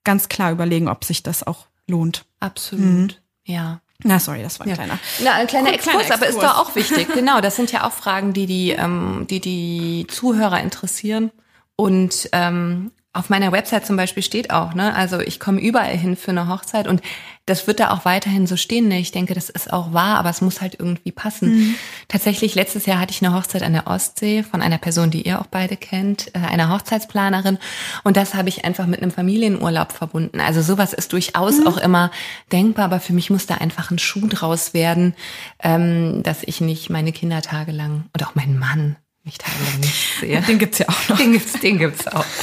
Speaker 2: ganz klar überlegen, ob sich das auch lohnt.
Speaker 3: Absolut. Ja.
Speaker 2: Na, sorry, das war ein
Speaker 3: Ja.
Speaker 2: kleiner.
Speaker 3: Na, ein kleiner
Speaker 2: Cool,
Speaker 3: Exkurs,
Speaker 2: kleiner
Speaker 3: aber ist doch auch wichtig. (laughs) Genau, das sind ja auch Fragen, die die, ähm, die, die Zuhörer interessieren. Und ähm, auf meiner Website zum Beispiel steht auch, ne, also ich komme überall hin für eine Hochzeit und das wird da auch weiterhin so stehen. Ne? Ich denke, das ist auch wahr, aber es muss halt irgendwie passen. Tatsächlich, letztes Jahr hatte ich eine Hochzeit an der Ostsee von einer Person, die ihr auch beide kennt, äh, einer Hochzeitsplanerin. Und das habe ich einfach mit einem Familienurlaub verbunden. Also sowas ist durchaus auch immer denkbar, aber für mich muss da einfach ein Schuh draus werden, ähm, dass ich nicht meine Kinder tagelang und auch meinen Mann nicht tagelang nicht sehe.
Speaker 2: Den gibt's ja auch noch.
Speaker 3: Den gibt's, den gibt's auch. (laughs)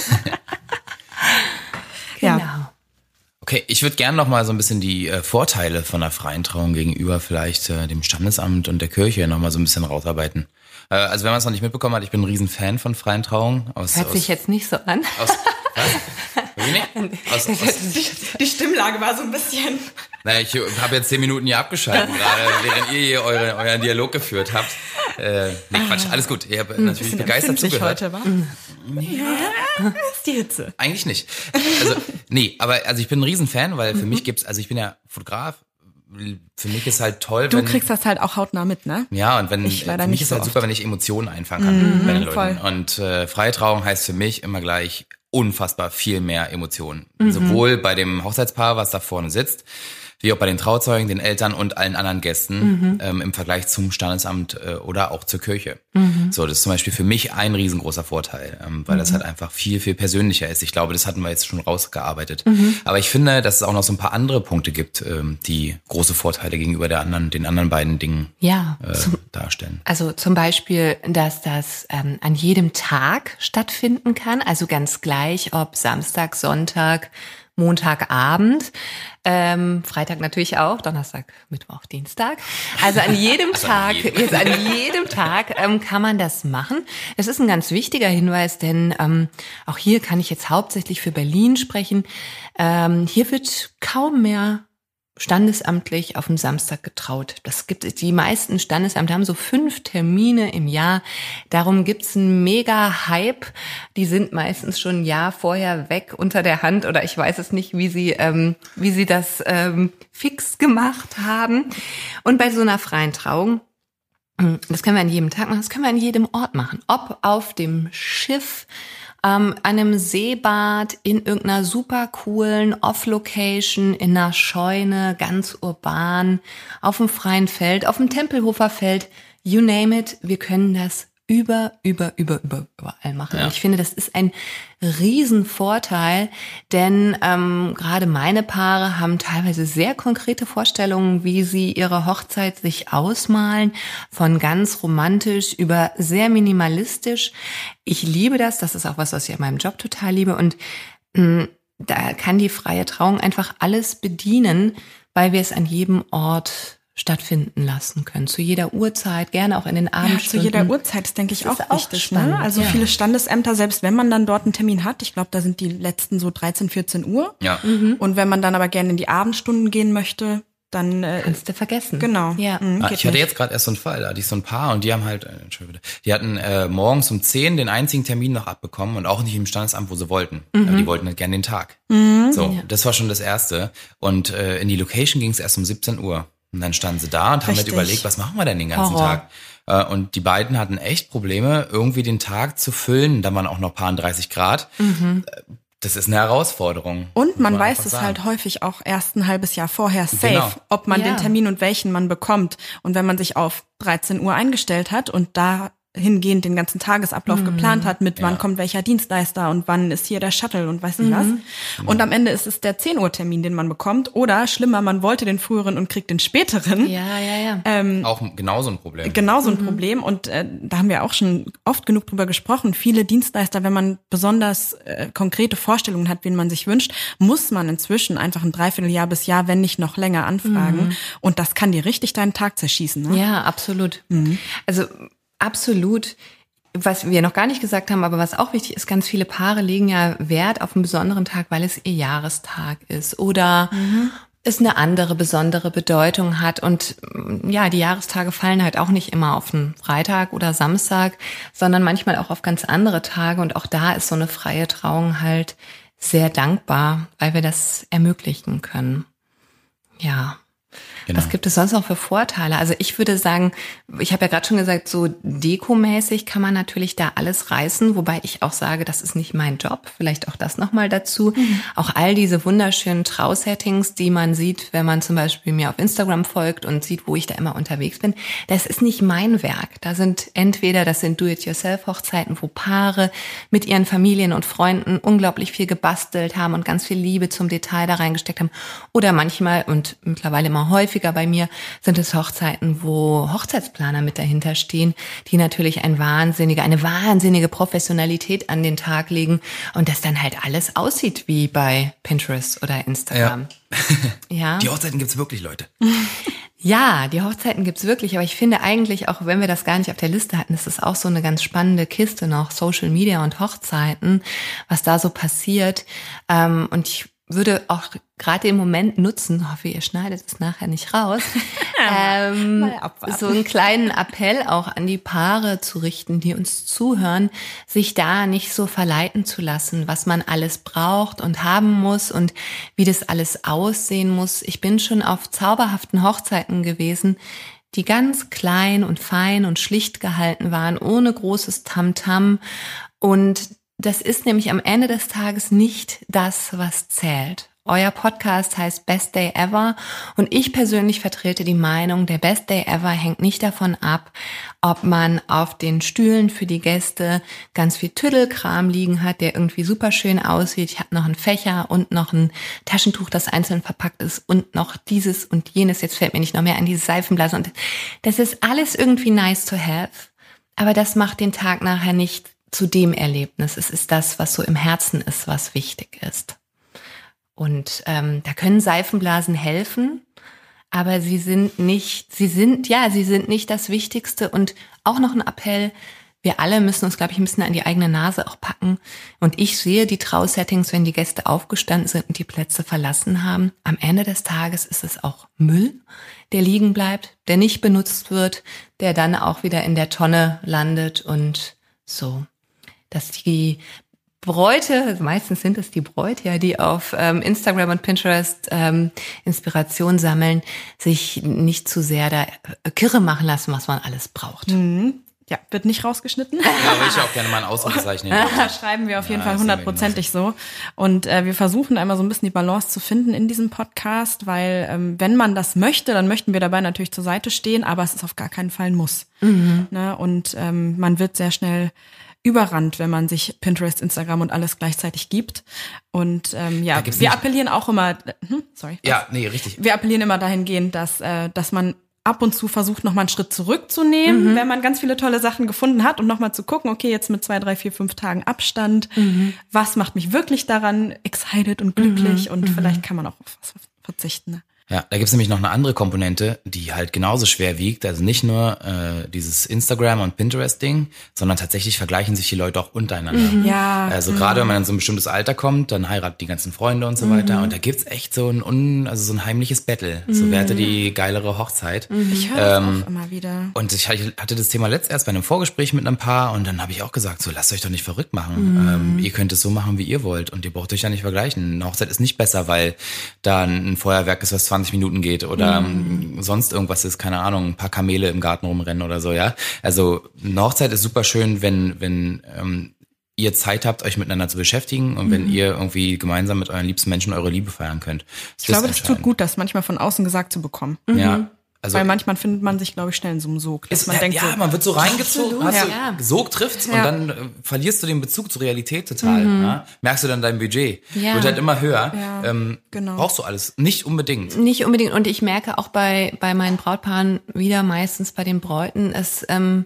Speaker 3: (laughs)
Speaker 2: Ja.
Speaker 1: Okay, ich würde gerne noch mal so ein bisschen die äh, Vorteile von der freien Trauung gegenüber vielleicht äh, dem Standesamt und der Kirche noch mal so ein bisschen rausarbeiten. Äh, also wenn man es noch nicht mitbekommen hat, ich bin ein riesen Fan von freien Trauungen. Aus,
Speaker 3: Hört
Speaker 1: aus,
Speaker 3: sich jetzt nicht so an.
Speaker 1: aus, was? (laughs) Aus, aus,
Speaker 2: Die Stimmlage war so ein bisschen.
Speaker 1: Naja, ich habe jetzt zehn Minuten hier abgeschaltet, gerade während ihr hier eure, euren Dialog geführt habt. Äh, nee, Quatsch, alles gut. Ich habe natürlich
Speaker 2: Bisschen
Speaker 1: begeistert zugehört.
Speaker 2: heute, wa? Ja, ist die Hitze.
Speaker 1: Eigentlich nicht. Also, nee, aber also ich bin ein Riesenfan, weil für mich gibt's, also ich bin ja Fotograf. Für mich ist halt toll,
Speaker 2: Du
Speaker 1: wenn.
Speaker 2: kriegst das halt auch hautnah mit, ne?
Speaker 1: ja, und wenn
Speaker 2: Ich
Speaker 1: für mich ist
Speaker 2: so
Speaker 1: halt
Speaker 2: oft.
Speaker 1: super, wenn ich Emotionen einfangen kann bei den Leuten.
Speaker 2: voll.
Speaker 1: Und äh, Freitrauung heißt für mich immer gleich unfassbar viel mehr Emotionen.
Speaker 2: Mhm.
Speaker 1: Sowohl bei dem Hochzeitspaar, was da vorne sitzt, wie auch bei den Trauzeugen, den Eltern und allen anderen Gästen
Speaker 2: Mhm.
Speaker 1: ähm, im Vergleich zum Standesamt äh, oder auch zur Kirche.
Speaker 2: Mhm.
Speaker 1: So, das ist zum Beispiel für mich ein riesengroßer Vorteil, ähm, weil das halt einfach viel, viel persönlicher ist. Ich glaube, das hatten wir jetzt schon rausgearbeitet.
Speaker 2: Mhm.
Speaker 1: Aber ich finde, dass es auch noch so ein paar andere Punkte gibt, ähm, die große Vorteile gegenüber der anderen, den anderen beiden Dingen
Speaker 3: Ja,
Speaker 1: äh,
Speaker 3: zum,
Speaker 1: darstellen.
Speaker 3: Also zum Beispiel, dass das ähm, an jedem Tag stattfinden kann, also ganz gleich, ob Samstag, Sonntag, Montagabend, ähm, Freitag natürlich auch, Donnerstag, Mittwoch, Dienstag. Also an jedem (laughs)
Speaker 1: Also an
Speaker 3: Tag,
Speaker 1: jedem.
Speaker 3: jetzt an jedem Tag ähm, kann man das machen. Das ist ein ganz wichtiger Hinweis, denn ähm, auch hier kann ich jetzt hauptsächlich für Berlin sprechen. Ähm, hier wird kaum mehr standesamtlich auf den Samstag getraut. Das gibt. Die meisten Standesämter haben so fünf Termine im Jahr. Darum gibt's einen mega Hype. Die sind meistens schon ein Jahr vorher weg unter der Hand oder ich weiß es nicht, wie sie, ähm, wie sie das ähm, fix gemacht haben. Und bei so einer freien Trauung das können wir an jedem Tag machen, das können wir an jedem Ort machen. Ob auf dem Schiff, ähm, einem Seebad, in irgendeiner super coolen Off-Location, in einer Scheune, ganz urban, auf dem freien Feld, auf dem Tempelhofer Feld, you name it, wir können das über, über, über, über, überall machen.
Speaker 1: Ja.
Speaker 3: Ich finde, das ist ein Riesenvorteil, denn ähm, gerade meine Paare haben teilweise sehr konkrete Vorstellungen, wie sie ihre Hochzeit sich ausmalen, von ganz romantisch über sehr minimalistisch. Ich liebe das, das ist auch was, was ich an meinem Job total liebe und mh, da kann die freie Trauung einfach alles bedienen, weil wir es an jedem Ort stattfinden lassen können. Zu jeder Uhrzeit, gerne auch in den Abendstunden.
Speaker 2: Ja, zu jeder Uhrzeit ist, denke ich,
Speaker 3: Das
Speaker 2: auch
Speaker 3: auch
Speaker 2: wichtig.
Speaker 3: spannend,
Speaker 2: ne? Also
Speaker 3: ja.
Speaker 2: viele Standesämter, selbst wenn man dann dort einen Termin hat, ich glaube, da sind die letzten so 13, 14 Uhr.
Speaker 1: Ja.
Speaker 2: Und wenn man dann aber gerne in die Abendstunden gehen möchte, dann äh,
Speaker 3: Kannst du vergessen.
Speaker 2: genau.
Speaker 3: Ja.
Speaker 2: Mhm,
Speaker 1: Ah, ich hatte
Speaker 2: nicht.
Speaker 1: jetzt gerade erst so einen Fall, da hatte ich so ein Paar und die haben halt, äh, Entschuldigung, die hatten äh, morgens um 10 den einzigen Termin noch abbekommen und auch nicht im Standesamt, wo sie wollten. Aber die wollten halt gerne den Tag. So, das war schon das Erste. Und äh, in die Location ging es erst um 17 Uhr. Und dann standen sie da und haben halt
Speaker 2: Richtig.
Speaker 1: überlegt, was machen wir denn den ganzen
Speaker 3: Horror.
Speaker 1: Tag? Äh, und die beiden hatten echt Probleme, irgendwie den Tag zu füllen. Da waren auch noch paar 30 Grad. Äh, Das ist eine Herausforderung.
Speaker 2: Und man
Speaker 1: muss
Speaker 2: weiß es
Speaker 1: sagen.
Speaker 2: halt häufig auch erst ein halbes Jahr vorher safe,
Speaker 1: Genau.
Speaker 2: ob man
Speaker 3: Ja.
Speaker 2: den Termin und welchen man bekommt. Und wenn man sich auf 13 Uhr eingestellt hat und da hingehend den ganzen Tagesablauf geplant hat, mit wann
Speaker 1: Ja.
Speaker 2: kommt welcher Dienstleister und wann ist hier der Shuttle und weiß nicht was. Und am Ende ist es der 10 Uhr Termin, den man bekommt. Oder schlimmer, man wollte den früheren und kriegt den späteren.
Speaker 3: Ja, ja, ja.
Speaker 2: Ähm,
Speaker 1: Auch genauso ein Problem.
Speaker 2: Genauso ein Problem und äh, da haben wir auch schon oft genug drüber gesprochen. Viele Dienstleister, wenn man besonders äh, konkrete Vorstellungen hat, wen man sich wünscht, muss man inzwischen einfach ein Dreivierteljahr bis Jahr, wenn nicht noch länger anfragen. Und das kann dir richtig deinen Tag zerschießen. Ne?
Speaker 3: Ja, absolut.
Speaker 2: Mhm.
Speaker 3: Also absolut. Was wir noch gar nicht gesagt haben, aber was auch wichtig ist, ganz viele Paare legen ja Wert auf einen besonderen Tag, weil es ihr Jahrestag ist oder
Speaker 2: Mhm.
Speaker 3: es eine andere besondere Bedeutung hat. Und mm, ja, die Jahrestage fallen halt auch nicht immer auf einen Freitag oder Samstag, sondern manchmal auch auf ganz andere Tage. Und auch da ist so eine freie Trauung halt sehr dankbar, weil wir das ermöglichen können. Ja.
Speaker 1: Genau.
Speaker 3: Was gibt es sonst noch für Vorteile? Also ich würde sagen, ich habe ja gerade schon gesagt, so dekomäßig kann man natürlich da alles reißen, wobei ich auch sage, das ist nicht mein Job. Vielleicht auch das nochmal dazu. Auch all diese wunderschönen Trausettings, die man sieht, wenn man zum Beispiel mir auf Instagram folgt und sieht, wo ich da immer unterwegs bin, das ist nicht mein Werk. Da sind entweder, das sind Do-it-yourself-Hochzeiten, wo Paare mit ihren Familien und Freunden unglaublich viel gebastelt haben und ganz viel Liebe zum Detail da reingesteckt haben. Oder manchmal und mittlerweile immer häufiger bei mir sind es Hochzeiten, wo Hochzeitsplaner mit dahinter stehen, die natürlich ein wahnsinnige, eine wahnsinnige Professionalität an den Tag legen und das dann halt alles aussieht wie bei Pinterest oder Instagram. Ja.
Speaker 1: Die Hochzeiten gibt's wirklich, Leute. (laughs)
Speaker 3: Ja, die Hochzeiten gibt's wirklich, aber ich finde eigentlich, auch wenn wir das gar nicht auf der Liste hatten, ist es auch so eine ganz spannende Kiste noch, Social Media und Hochzeiten, was da so passiert. Ähm, und ich würde auch gerade den Moment nutzen, hoffe, ihr schneidet es nachher nicht raus, (laughs) ähm, so einen kleinen Appell auch an die Paare zu richten, die uns zuhören, sich da nicht so verleiten zu lassen, was man alles braucht und haben muss und wie das alles aussehen muss. Ich bin schon auf zauberhaften Hochzeiten gewesen, die ganz klein und fein und schlicht gehalten waren, ohne großes Tamtam. Und das ist nämlich am Ende des Tages nicht das, was zählt. Euer Podcast heißt Best Day Ever und ich persönlich vertrete die Meinung, der Best Day Ever hängt nicht davon ab, ob man auf den Stühlen für die Gäste ganz viel Tüddelkram liegen hat, der irgendwie super schön aussieht. Ich habe noch einen Fächer und noch ein Taschentuch, das einzeln verpackt ist und noch dieses und jenes. Jetzt fällt mir nicht noch mehr an diese Seifenblase und das ist alles irgendwie nice to have, aber das macht den Tag nachher nicht zu dem Erlebnis. Es ist das, was so im Herzen ist, was wichtig ist. Und ähm, da können Seifenblasen helfen, aber sie sind nicht, sie sind, ja, sie sind nicht das Wichtigste. Und auch noch ein Appell, wir alle müssen uns, glaube ich, ein bisschen an die eigene Nase auch packen. Und ich sehe die Trausettings, wenn die Gäste aufgestanden sind und die Plätze verlassen haben. Am Ende des Tages ist es auch Müll, der liegen bleibt, der nicht benutzt wird, der dann auch wieder in der Tonne landet und so. Dass die Bräute, also meistens sind es die Bräute, ja, die auf ähm, Instagram und Pinterest ähm, Inspiration sammeln, sich nicht zu sehr da äh, kirre machen lassen, was man alles braucht.
Speaker 2: Ja, wird nicht rausgeschnitten.
Speaker 1: Da würde ich auch gerne mal ein Ausrufezeichen hinter. (laughs)
Speaker 2: Da schreiben wir auf jeden
Speaker 1: Ja,
Speaker 2: Fall
Speaker 1: das
Speaker 2: hundertprozentig so. Und äh, wir versuchen einmal so ein bisschen die Balance zu finden in diesem Podcast, weil ähm, wenn man das möchte, dann möchten wir dabei natürlich zur Seite stehen, aber es ist auf gar keinen Fall ein Muss. Ne? Und ähm, man wird sehr schnell überrannt, wenn man sich Pinterest, Instagram und alles gleichzeitig gibt. Und ähm, ja, wir
Speaker 1: nicht-
Speaker 2: appellieren auch immer, hm, sorry,
Speaker 1: Ja, nee, richtig.
Speaker 2: wir appellieren immer dahingehend, dass, äh, dass man ab und zu versucht, nochmal einen Schritt zurückzunehmen, wenn man ganz viele tolle Sachen gefunden hat und nochmal zu gucken, okay, jetzt mit zwei, drei, vier, fünf Tagen Abstand, was macht mich wirklich daran excited und glücklich und vielleicht kann man auch auf was verzichten. Ne?
Speaker 1: Ja, da gibt's nämlich noch eine andere Komponente, die halt genauso schwer wiegt. Also nicht nur äh, dieses Instagram und Pinterest-Ding, sondern tatsächlich vergleichen sich die Leute auch untereinander.
Speaker 2: Mhm. Ja.
Speaker 1: Also gerade wenn man in so ein bestimmtes Alter kommt, dann heiraten die ganzen Freunde und so
Speaker 2: Mhm.
Speaker 1: weiter. Und da gibt's echt so ein un, also so ein heimliches Battle. So wer hatte die geilere Hochzeit.
Speaker 2: Ich höre
Speaker 1: Ähm,
Speaker 2: auch immer wieder.
Speaker 1: Und ich hatte das Thema letzt erst bei einem Vorgespräch mit einem Paar und dann habe ich auch gesagt, so lasst euch doch nicht verrückt machen. Ähm, ihr könnt es so machen, wie ihr wollt und ihr braucht euch ja nicht vergleichen. Eine Hochzeit ist nicht besser, weil da ein Feuerwerk ist, was 20 Minuten geht oder ähm, sonst irgendwas ist, keine Ahnung, ein paar Kamele im Garten rumrennen oder so, ja. Also eine Hochzeit ist super schön, wenn, wenn ähm, ihr Zeit habt, euch miteinander zu beschäftigen und wenn ihr irgendwie gemeinsam mit euren liebsten Menschen eure Liebe feiern könnt.
Speaker 2: Ich glaube, das tut gut, das manchmal von außen gesagt zu bekommen.
Speaker 1: Ja. Also
Speaker 2: Weil manchmal findet man sich, glaube ich, schnell in so einem Sog. Dass
Speaker 1: Ist,
Speaker 2: man
Speaker 1: ja,
Speaker 2: denkt
Speaker 1: ja,
Speaker 2: so,
Speaker 1: man wird so reingezogen, hast
Speaker 3: ja.
Speaker 1: du, Sog trifft's und
Speaker 2: Ja.
Speaker 1: dann äh, verlierst du den Bezug zur Realität total. Ja? Merkst du dann dein Budget.
Speaker 3: Ja.
Speaker 1: Wird halt immer höher. Ähm,
Speaker 2: genau.
Speaker 1: Brauchst du alles. Nicht unbedingt.
Speaker 3: Nicht unbedingt. Und ich merke auch bei, bei meinen Brautpaaren wieder meistens bei den Bräuten, es ähm,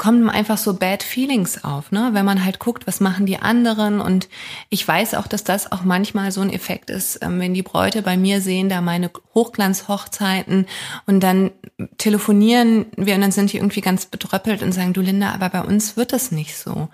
Speaker 3: kommen einfach so Bad Feelings auf, ne? Wenn man halt guckt, was machen die anderen. Und ich weiß auch, dass das auch manchmal so ein Effekt ist, ähm, wenn die Bräute bei mir sehen, da meine Hochglanzhochzeiten und dann telefonieren wir und dann sind die irgendwie ganz bedröppelt und sagen, du Linda, aber bei uns wird das nicht so.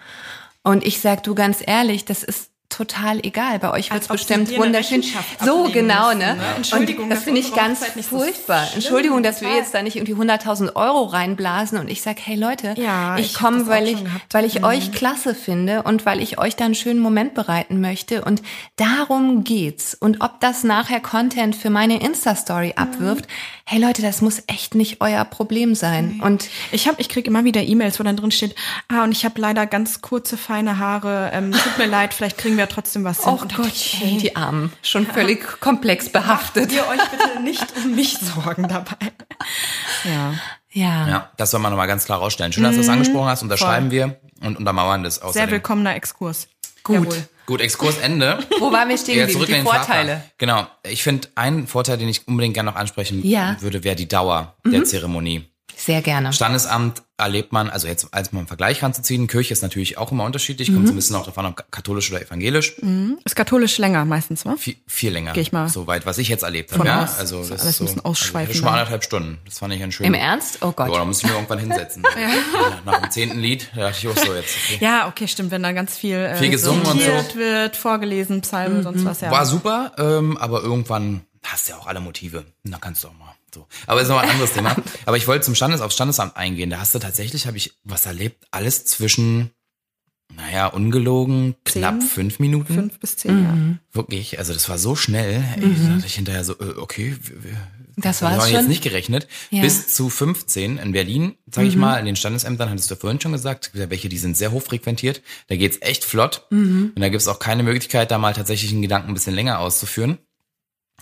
Speaker 3: Und ich sag, du ganz ehrlich, das ist total egal. Bei euch wird es bestimmt wunderschön. So genau,
Speaker 2: müssen,
Speaker 3: ne?
Speaker 2: ne? Entschuldigung,
Speaker 3: Und das finde ich ganz furchtbar. Entschuldigung, dass wir
Speaker 2: total.
Speaker 3: jetzt da nicht irgendwie 100.000 Euro reinblasen und ich sag, hey Leute,
Speaker 2: Ja,
Speaker 3: ich
Speaker 2: ich
Speaker 3: komme, weil ich, weil ich
Speaker 2: Mhm.
Speaker 3: euch klasse finde und weil ich euch da einen schönen Moment bereiten möchte und darum geht's. Und ob das nachher Content für meine Insta-Story
Speaker 2: Mhm.
Speaker 3: abwirft, hey Leute, das muss echt nicht euer Problem sein. Und
Speaker 2: Ich habe, ich krieg immer wieder E-Mails, wo dann drin steht, ah, und ich habe leider ganz kurze, feine Haare. Ähm, tut mir (laughs) leid, vielleicht kriegen wir trotzdem was hin.
Speaker 3: oh
Speaker 2: Und
Speaker 3: Gott,
Speaker 2: ich, hey,
Speaker 3: die Armen, schon völlig komplex behaftet.
Speaker 2: Macht ihr euch bitte nicht um mich (laughs) sorgen dabei. Ja.
Speaker 3: Ja.
Speaker 1: Ja, das soll man nochmal ganz klar rausstellen. Schön, dass du das angesprochen hast. Unterschreiben wir und untermauern das
Speaker 2: Sehr
Speaker 1: außerdem.
Speaker 2: willkommener Exkurs.
Speaker 3: Gut.
Speaker 2: Jawohl.
Speaker 1: Gut, Exkursende. (laughs)
Speaker 3: Wo waren wir stehen
Speaker 1: Ja,
Speaker 3: geblieben?
Speaker 1: zurück in
Speaker 3: Die
Speaker 1: den Fahrplan.
Speaker 3: Vorteile.
Speaker 1: Genau. Ich finde, ein Vorteil, den ich unbedingt gerne noch ansprechen
Speaker 3: Ja. Mhm.
Speaker 1: würde, wäre die Dauer der Zeremonie.
Speaker 3: Sehr gerne.
Speaker 1: Standesamt erlebt man, also jetzt als mal einen Vergleich ranzuziehen, Kirche ist natürlich auch immer unterschiedlich,
Speaker 3: Mhm.
Speaker 1: kommt so ein bisschen auch davon, ob katholisch oder evangelisch.
Speaker 2: Ist katholisch länger meistens, wa?
Speaker 1: Viel, viel länger.
Speaker 2: Geh ich mal
Speaker 1: Soweit, was ich jetzt erlebt habe. Ja,
Speaker 2: aus.
Speaker 1: also
Speaker 2: Das
Speaker 1: das
Speaker 2: ist
Speaker 1: so,
Speaker 2: ein bisschen
Speaker 1: also hatte
Speaker 2: ausschweifender.
Speaker 1: schon mal anderthalb Stunden. Das fand ich ein schön.
Speaker 3: Im Ernst? Oh Gott.
Speaker 1: Ja, da musste ich mir irgendwann hinsetzen. (laughs) Nach dem zehnten Lied, da dachte ich auch so jetzt. Okay.
Speaker 2: Ja, okay, stimmt, wenn da ganz viel, äh,
Speaker 1: Viel gesungen und so.
Speaker 2: wird, vorgelesen, Psalmen, sonst was, ja.
Speaker 1: War super, ähm, aber irgendwann hast du ja auch alle Motive. Und dann kannst du auch mal so. Aber ist noch ein anderes Thema. (laughs) Aber ich wollte zum Standes, aufs Standesamt eingehen. Da hast du tatsächlich, habe ich was erlebt, alles zwischen, naja, ungelogen, knapp
Speaker 2: Zehn?
Speaker 1: fünf Minuten.
Speaker 2: Fünf bis zehn, ja.
Speaker 1: Wirklich, also das war so schnell. Ey, Da dachte ich hinterher so, äh, okay, wir, wir,
Speaker 3: Das
Speaker 1: wir
Speaker 3: war's
Speaker 1: haben jetzt
Speaker 3: schon?
Speaker 1: nicht gerechnet.
Speaker 3: Ja.
Speaker 1: Bis zu 15 in Berlin, sage ich mal, in den Standesämtern, hattest du vorhin schon gesagt, welche, die sind sehr hochfrequentiert. Da geht's echt flott. Und da gibt's auch keine Möglichkeit, da mal tatsächlich einen Gedanken ein bisschen länger auszuführen.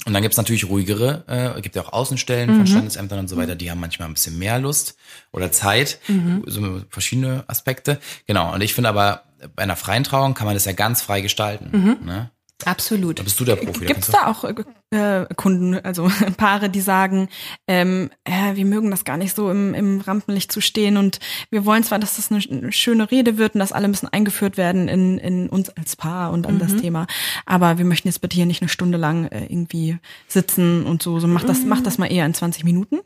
Speaker 1: Und dann gibt's natürlich ruhigere, äh, gibt ja auch Außenstellen von Standesämtern und so weiter, die haben manchmal ein bisschen mehr Lust oder Zeit, so verschiedene Aspekte. Genau, und ich finde aber, bei einer freien Trauung kann man das ja ganz frei gestalten. Ne?
Speaker 3: Absolut.
Speaker 1: Da bist du der Profi. kannst du-
Speaker 2: da auch äh, Kunden, also (laughs) Paare, die sagen, ähm, äh, wir mögen das gar nicht so im, im Rampenlicht zu stehen und wir wollen zwar, dass das eine, eine schöne Rede wird und dass alle bisschen eingeführt werden in, in uns als Paar und an das Thema, aber wir möchten jetzt bitte hier nicht eine Stunde lang äh, irgendwie sitzen und so, so macht das, macht das mal eher in 20 Minuten?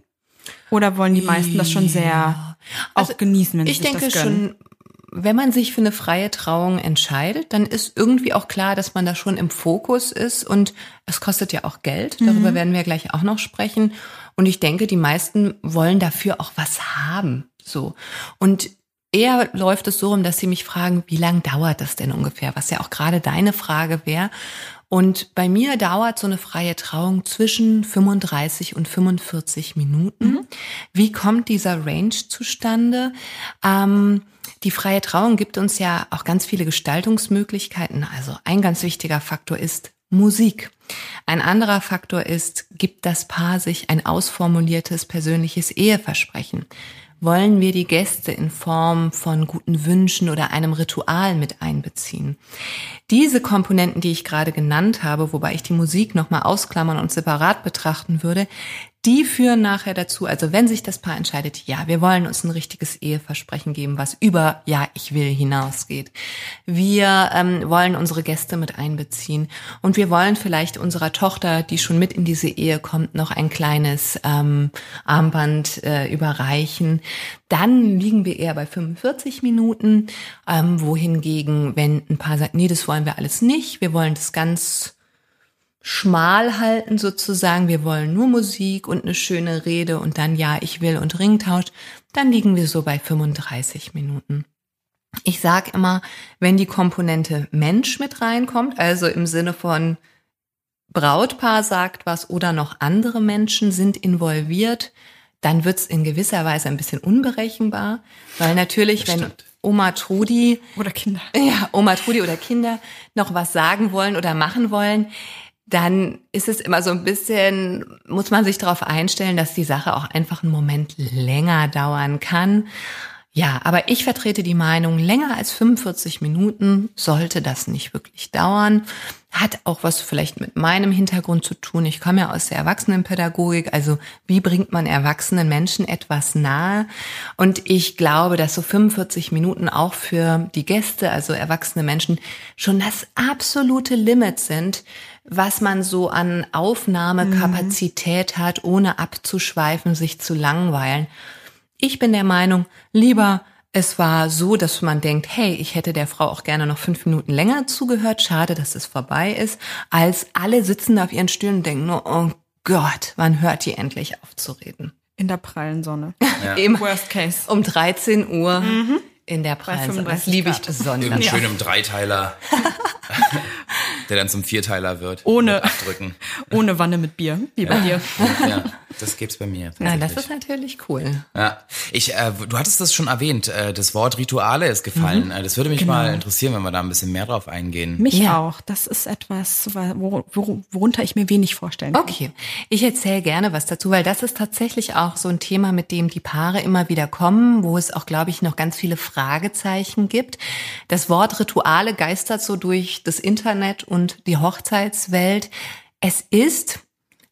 Speaker 2: Oder wollen die meisten das schon sehr auch
Speaker 3: Also,
Speaker 2: genießen, wenn sie
Speaker 3: Ich
Speaker 2: sich
Speaker 3: denke
Speaker 2: das gönnen?
Speaker 3: schon, wenn man sich für eine freie Trauung entscheidet, dann ist irgendwie auch klar, dass man da schon im Fokus ist und es kostet ja auch Geld. Darüber werden wir gleich auch noch sprechen. Und ich denke, die meisten wollen dafür auch was haben. So. Und eher läuft es so rum, dass sie mich fragen, wie lang dauert das denn ungefähr? Was ja auch gerade deine Frage wäre. Und bei mir dauert so eine freie Trauung zwischen 35 und 45 Minuten. Wie kommt dieser Range zustande? Ähm, die freie Trauung gibt uns ja auch ganz viele Gestaltungsmöglichkeiten. Also ein ganz wichtiger Faktor ist Musik. Ein anderer Faktor ist, gibt das Paar sich ein ausformuliertes persönliches Eheversprechen? Wollen wir die Gäste in Form von guten Wünschen oder einem Ritual mit einbeziehen? Diese Komponenten, die ich gerade genannt habe, wobei ich die Musik nochmal ausklammern und separat betrachten würde, die führen nachher dazu, also wenn sich das Paar entscheidet, ja, wir wollen uns ein richtiges Eheversprechen geben, was über ja, ich will hinausgeht. Wir ähm, wollen unsere Gäste mit einbeziehen und wir wollen vielleicht unserer Tochter, die schon mit in diese Ehe kommt, noch ein kleines ähm, Armband äh, überreichen. Dann liegen wir eher bei 45 Minuten, ähm, wohingegen, wenn ein Paar sagt, nee, das wollen wir alles nicht, wir wollen das ganz schmal halten sozusagen, wir wollen nur Musik und eine schöne Rede und dann ja, ich will und Ringtausch, dann liegen wir so bei 35 Minuten. Ich sag immer, wenn die Komponente Mensch mit reinkommt, also im Sinne von Brautpaar sagt was oder noch andere Menschen sind involviert, dann wird's in gewisser Weise ein bisschen unberechenbar, weil natürlich, wenn Oma Trudi
Speaker 2: oder Kinder,
Speaker 3: ja, Oma Trudi oder Kinder noch was sagen wollen oder machen wollen, dann ist es immer so ein bisschen, muss man sich darauf einstellen, dass die Sache auch einfach einen Moment länger dauern kann. Ja, aber ich vertrete die Meinung, länger als 45 Minuten sollte das nicht wirklich dauern. Hat auch was vielleicht mit meinem Hintergrund zu tun. Ich komme ja aus der Erwachsenenpädagogik, also wie bringt man erwachsenen Menschen etwas nahe? Und ich glaube, dass so 45 Minuten auch für die Gäste, also erwachsene Menschen, schon das absolute Limit sind, was man so an Aufnahmekapazität mhm. hat, ohne abzuschweifen, sich zu langweilen. Ich bin der Meinung, lieber es war so, dass man denkt, hey, ich hätte der Frau auch gerne noch fünf Minuten länger zugehört, schade, dass es vorbei ist, als alle sitzen auf ihren Stühlen und denken nur, oh Gott, wann hört die endlich auf zu reden?
Speaker 2: In der prallen Sonne. (laughs)
Speaker 3: Ja. Im Worst Case. Um 13 Uhr. Mhm in der Preise. Das liebe ich besonders.
Speaker 1: In schönem Dreiteiler, (laughs) der dann zum Vierteiler wird.
Speaker 2: Ohne, abdrücken. (laughs) ohne Wanne mit Bier, wie bei dir.
Speaker 1: Ja, das gibt's bei mir.
Speaker 3: Ja, das ist natürlich cool.
Speaker 1: Ja, ich, äh, du hattest das schon erwähnt, äh, das Wort Rituale ist gefallen. Mhm. Äh, das würde mich genau. mal interessieren, wenn wir da ein bisschen mehr drauf eingehen.
Speaker 2: Mich ja. auch. Das ist etwas, wor worunter ich mir wenig vorstellen kann.
Speaker 3: Okay, ich erzähle gerne was dazu, weil das ist tatsächlich auch so ein Thema, mit dem die Paare immer wieder kommen, wo es auch, glaube ich, noch ganz viele Fragezeichen gibt. Das Wort Rituale geistert so durch das Internet und die Hochzeitswelt. Es ist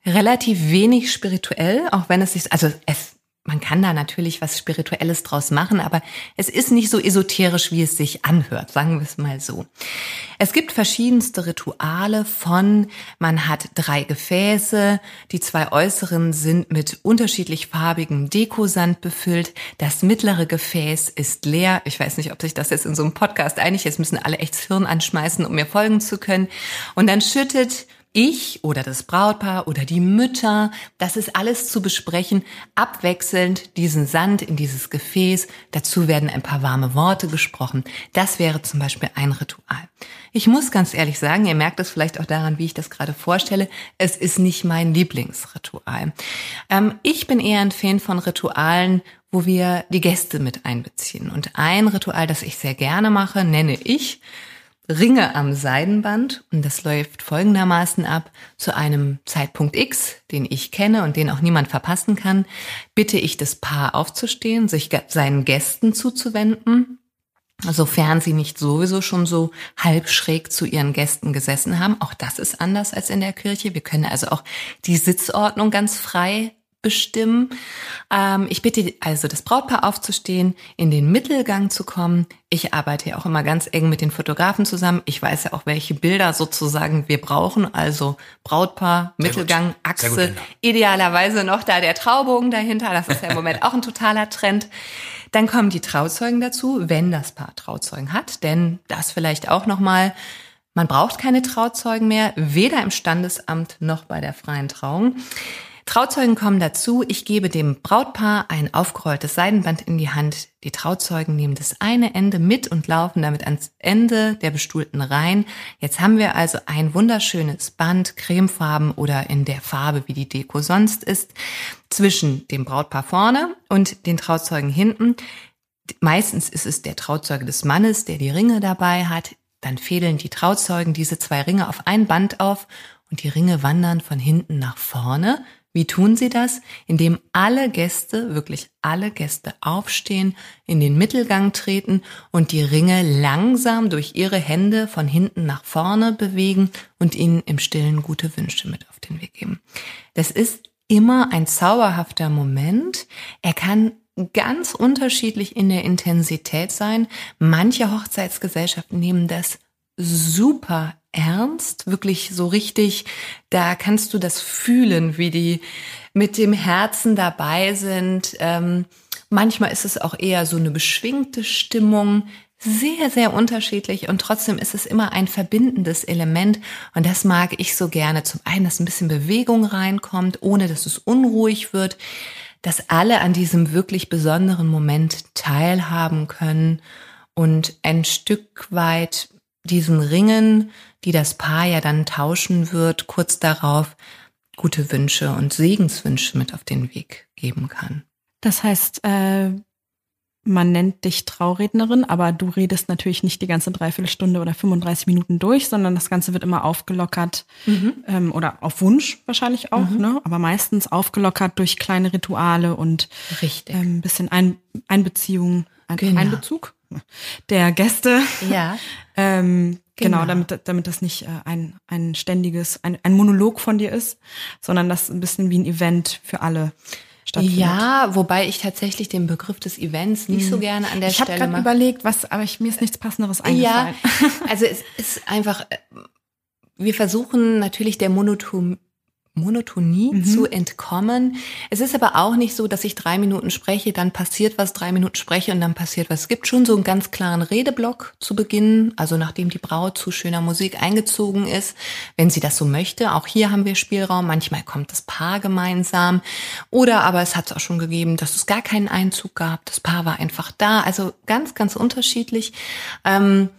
Speaker 3: relativ wenig spirituell, auch wenn es sich, also es man kann da natürlich was Spirituelles draus machen, aber es ist nicht so esoterisch, wie es sich anhört, sagen wir es mal so. Es gibt verschiedenste Rituale von, man hat drei Gefäße, die zwei äußeren sind mit unterschiedlich farbigem Dekosand befüllt, das mittlere Gefäß ist leer. Ich weiß nicht, ob sich das jetzt in so einem Podcast einig ist, müssen alle echt das Hirn anschmeißen, um mir folgen zu können. Und dann schüttet ich oder das Brautpaar oder die Mütter, das ist alles zu besprechen, abwechselnd diesen Sand in dieses Gefäß. Dazu werden ein paar warme Worte gesprochen. Das wäre zum Beispiel ein Ritual. Ich muss ganz ehrlich sagen, ihr merkt es vielleicht auch daran, wie ich das gerade vorstelle, es ist nicht mein Lieblingsritual. Ähm, ich bin eher ein Fan von Ritualen, wo wir die Gäste mit einbeziehen. Und ein Ritual, das ich sehr gerne mache, nenne ich Ringe am Seidenband und das läuft folgendermaßen ab. Zu einem Zeitpunkt X, den ich kenne und den auch niemand verpassen kann, bitte ich das Paar aufzustehen, sich seinen Gästen zuzuwenden, sofern sie nicht sowieso schon so halb schräg zu ihren Gästen gesessen haben. Auch das ist anders als in der Kirche. Wir können also auch die Sitzordnung ganz frei bestimmen. Ähm, ich bitte also das Brautpaar aufzustehen, in den Mittelgang zu kommen. Ich arbeite ja auch immer ganz eng mit den Fotografen zusammen. Ich weiß ja auch, welche Bilder sozusagen wir brauchen. Also Brautpaar, Sehr Mittelgang, gut. Achse, gut, idealerweise noch da der Traubogen dahinter. Das ist ja im Moment auch ein totaler Trend. Dann kommen die Trauzeugen dazu, wenn das Paar Trauzeugen hat, denn das vielleicht auch noch mal. Man braucht keine Trauzeugen mehr, weder im Standesamt noch bei der freien Trauung. Trauzeugen kommen dazu. Ich gebe dem Brautpaar ein aufgerolltes Seidenband in die Hand. Die Trauzeugen nehmen das eine Ende mit und laufen damit ans Ende der bestuhlten Reihen. Jetzt haben wir also ein wunderschönes Band, cremefarben oder in der Farbe, wie die Deko sonst ist, zwischen dem Brautpaar vorne und den Trauzeugen hinten. Meistens ist es der Trauzeuge des Mannes, der die Ringe dabei hat. Dann fädeln die Trauzeugen diese zwei Ringe auf ein Band auf und die Ringe wandern von hinten nach vorne wie tun sie das? Indem alle Gäste, wirklich alle Gäste aufstehen, in den Mittelgang treten und die Ringe langsam durch ihre Hände von hinten nach vorne bewegen und ihnen im Stillen gute Wünsche mit auf den Weg geben. Das ist immer ein zauberhafter Moment. Er kann ganz unterschiedlich in der Intensität sein. Manche Hochzeitsgesellschaften nehmen das super ernst, wirklich so richtig, da kannst du das fühlen, wie die mit dem Herzen dabei sind. Ähm, manchmal ist es auch eher so eine beschwingte Stimmung, sehr, sehr unterschiedlich. Und trotzdem ist es immer ein verbindendes Element. Und das mag ich so gerne. Zum einen, dass ein bisschen Bewegung reinkommt, ohne dass es unruhig wird, dass alle an diesem wirklich besonderen Moment teilhaben können und ein Stück weit diesen Ringen, die das Paar ja dann tauschen wird, kurz darauf gute Wünsche und Segenswünsche mit auf den Weg geben kann.
Speaker 2: Das heißt, äh, man nennt dich Traurednerin, aber du redest natürlich nicht die ganze Dreiviertelstunde oder 35 Minuten durch, sondern das Ganze wird immer aufgelockert mhm. ähm, oder auf Wunsch wahrscheinlich auch, mhm. ne? aber meistens aufgelockert durch kleine Rituale und
Speaker 3: Richtig.
Speaker 2: Ähm, bisschen Ein Einbeziehung, ein genau. Einbezug der Gäste.
Speaker 3: Ja. (laughs)
Speaker 2: ähm, genau. genau, damit, damit das nicht äh, ein, ein ständiges, ein, ein Monolog von dir ist, sondern das ein bisschen wie ein Event für alle
Speaker 3: stattfindet. Ja, wobei ich tatsächlich den Begriff des Events nicht so mhm. gerne an der
Speaker 2: ich
Speaker 3: Stelle.
Speaker 2: Ich habe gerade überlegt, was, aber ich, mir ist nichts Passenderes eingefallen.
Speaker 3: Ja, also es ist einfach, äh, wir versuchen natürlich der Monoton Monotonie mhm. zu entkommen. Es ist aber auch nicht so, dass ich drei Minuten spreche, dann passiert was, drei Minuten spreche und dann passiert was. Es gibt schon so einen ganz klaren Redeblock zu Beginn, also nachdem die Braut zu schöner Musik eingezogen ist, wenn sie das so möchte. Auch hier haben wir Spielraum. Manchmal kommt das Paar gemeinsam oder aber es hat es auch schon gegeben, dass es gar keinen Einzug gab. Das Paar war einfach da. Also ganz, ganz unterschiedlich. Ähm,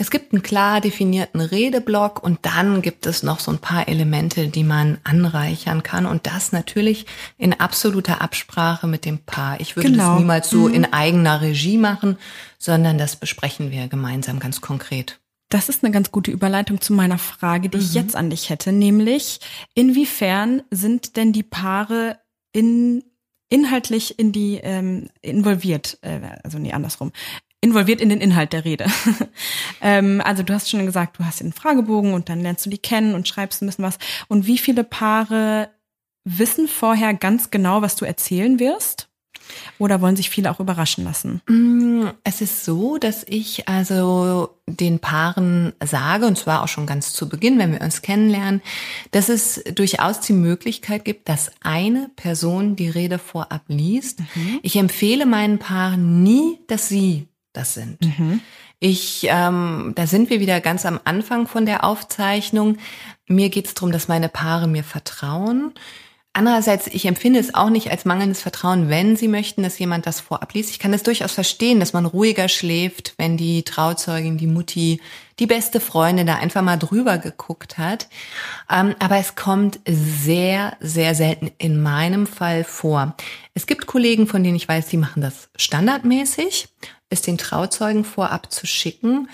Speaker 3: es gibt einen klar definierten Redeblock und dann gibt es noch so ein paar Elemente, die man anreichern kann und das natürlich in absoluter Absprache mit dem Paar. Ich würde genau. das niemals so mhm. in eigener Regie machen, sondern das besprechen wir gemeinsam ganz konkret.
Speaker 2: Das ist eine ganz gute Überleitung zu meiner Frage, die mhm. ich jetzt an dich hätte, nämlich inwiefern sind denn die Paare in inhaltlich in die ähm, involviert, äh, also nee, andersrum involviert in den Inhalt der Rede. (laughs) ähm, also du hast schon gesagt, du hast einen Fragebogen und dann lernst du die kennen und schreibst ein bisschen was. Und wie viele Paare wissen vorher ganz genau, was du erzählen wirst? Oder wollen sich viele auch überraschen lassen?
Speaker 3: Mm, es ist so, dass ich also den Paaren sage, und zwar auch schon ganz zu Beginn, wenn wir uns kennenlernen, dass es durchaus die Möglichkeit gibt, dass eine Person die Rede vorab liest. Mhm. Ich empfehle meinen Paaren nie, dass sie das sind. Mhm. Ich, ähm, da sind wir wieder ganz am Anfang von der Aufzeichnung. Mir geht es darum, dass meine Paare mir vertrauen. Andererseits, ich empfinde es auch nicht als mangelndes Vertrauen, wenn sie möchten, dass jemand das vorab liest. Ich kann es durchaus verstehen, dass man ruhiger schläft, wenn die Trauzeugin, die Mutti, die beste Freundin da einfach mal drüber geguckt hat. Ähm, aber es kommt sehr, sehr selten in meinem Fall vor. Es gibt Kollegen, von denen ich weiß, die machen das standardmäßig es den Trauzeugen vorab zu schicken,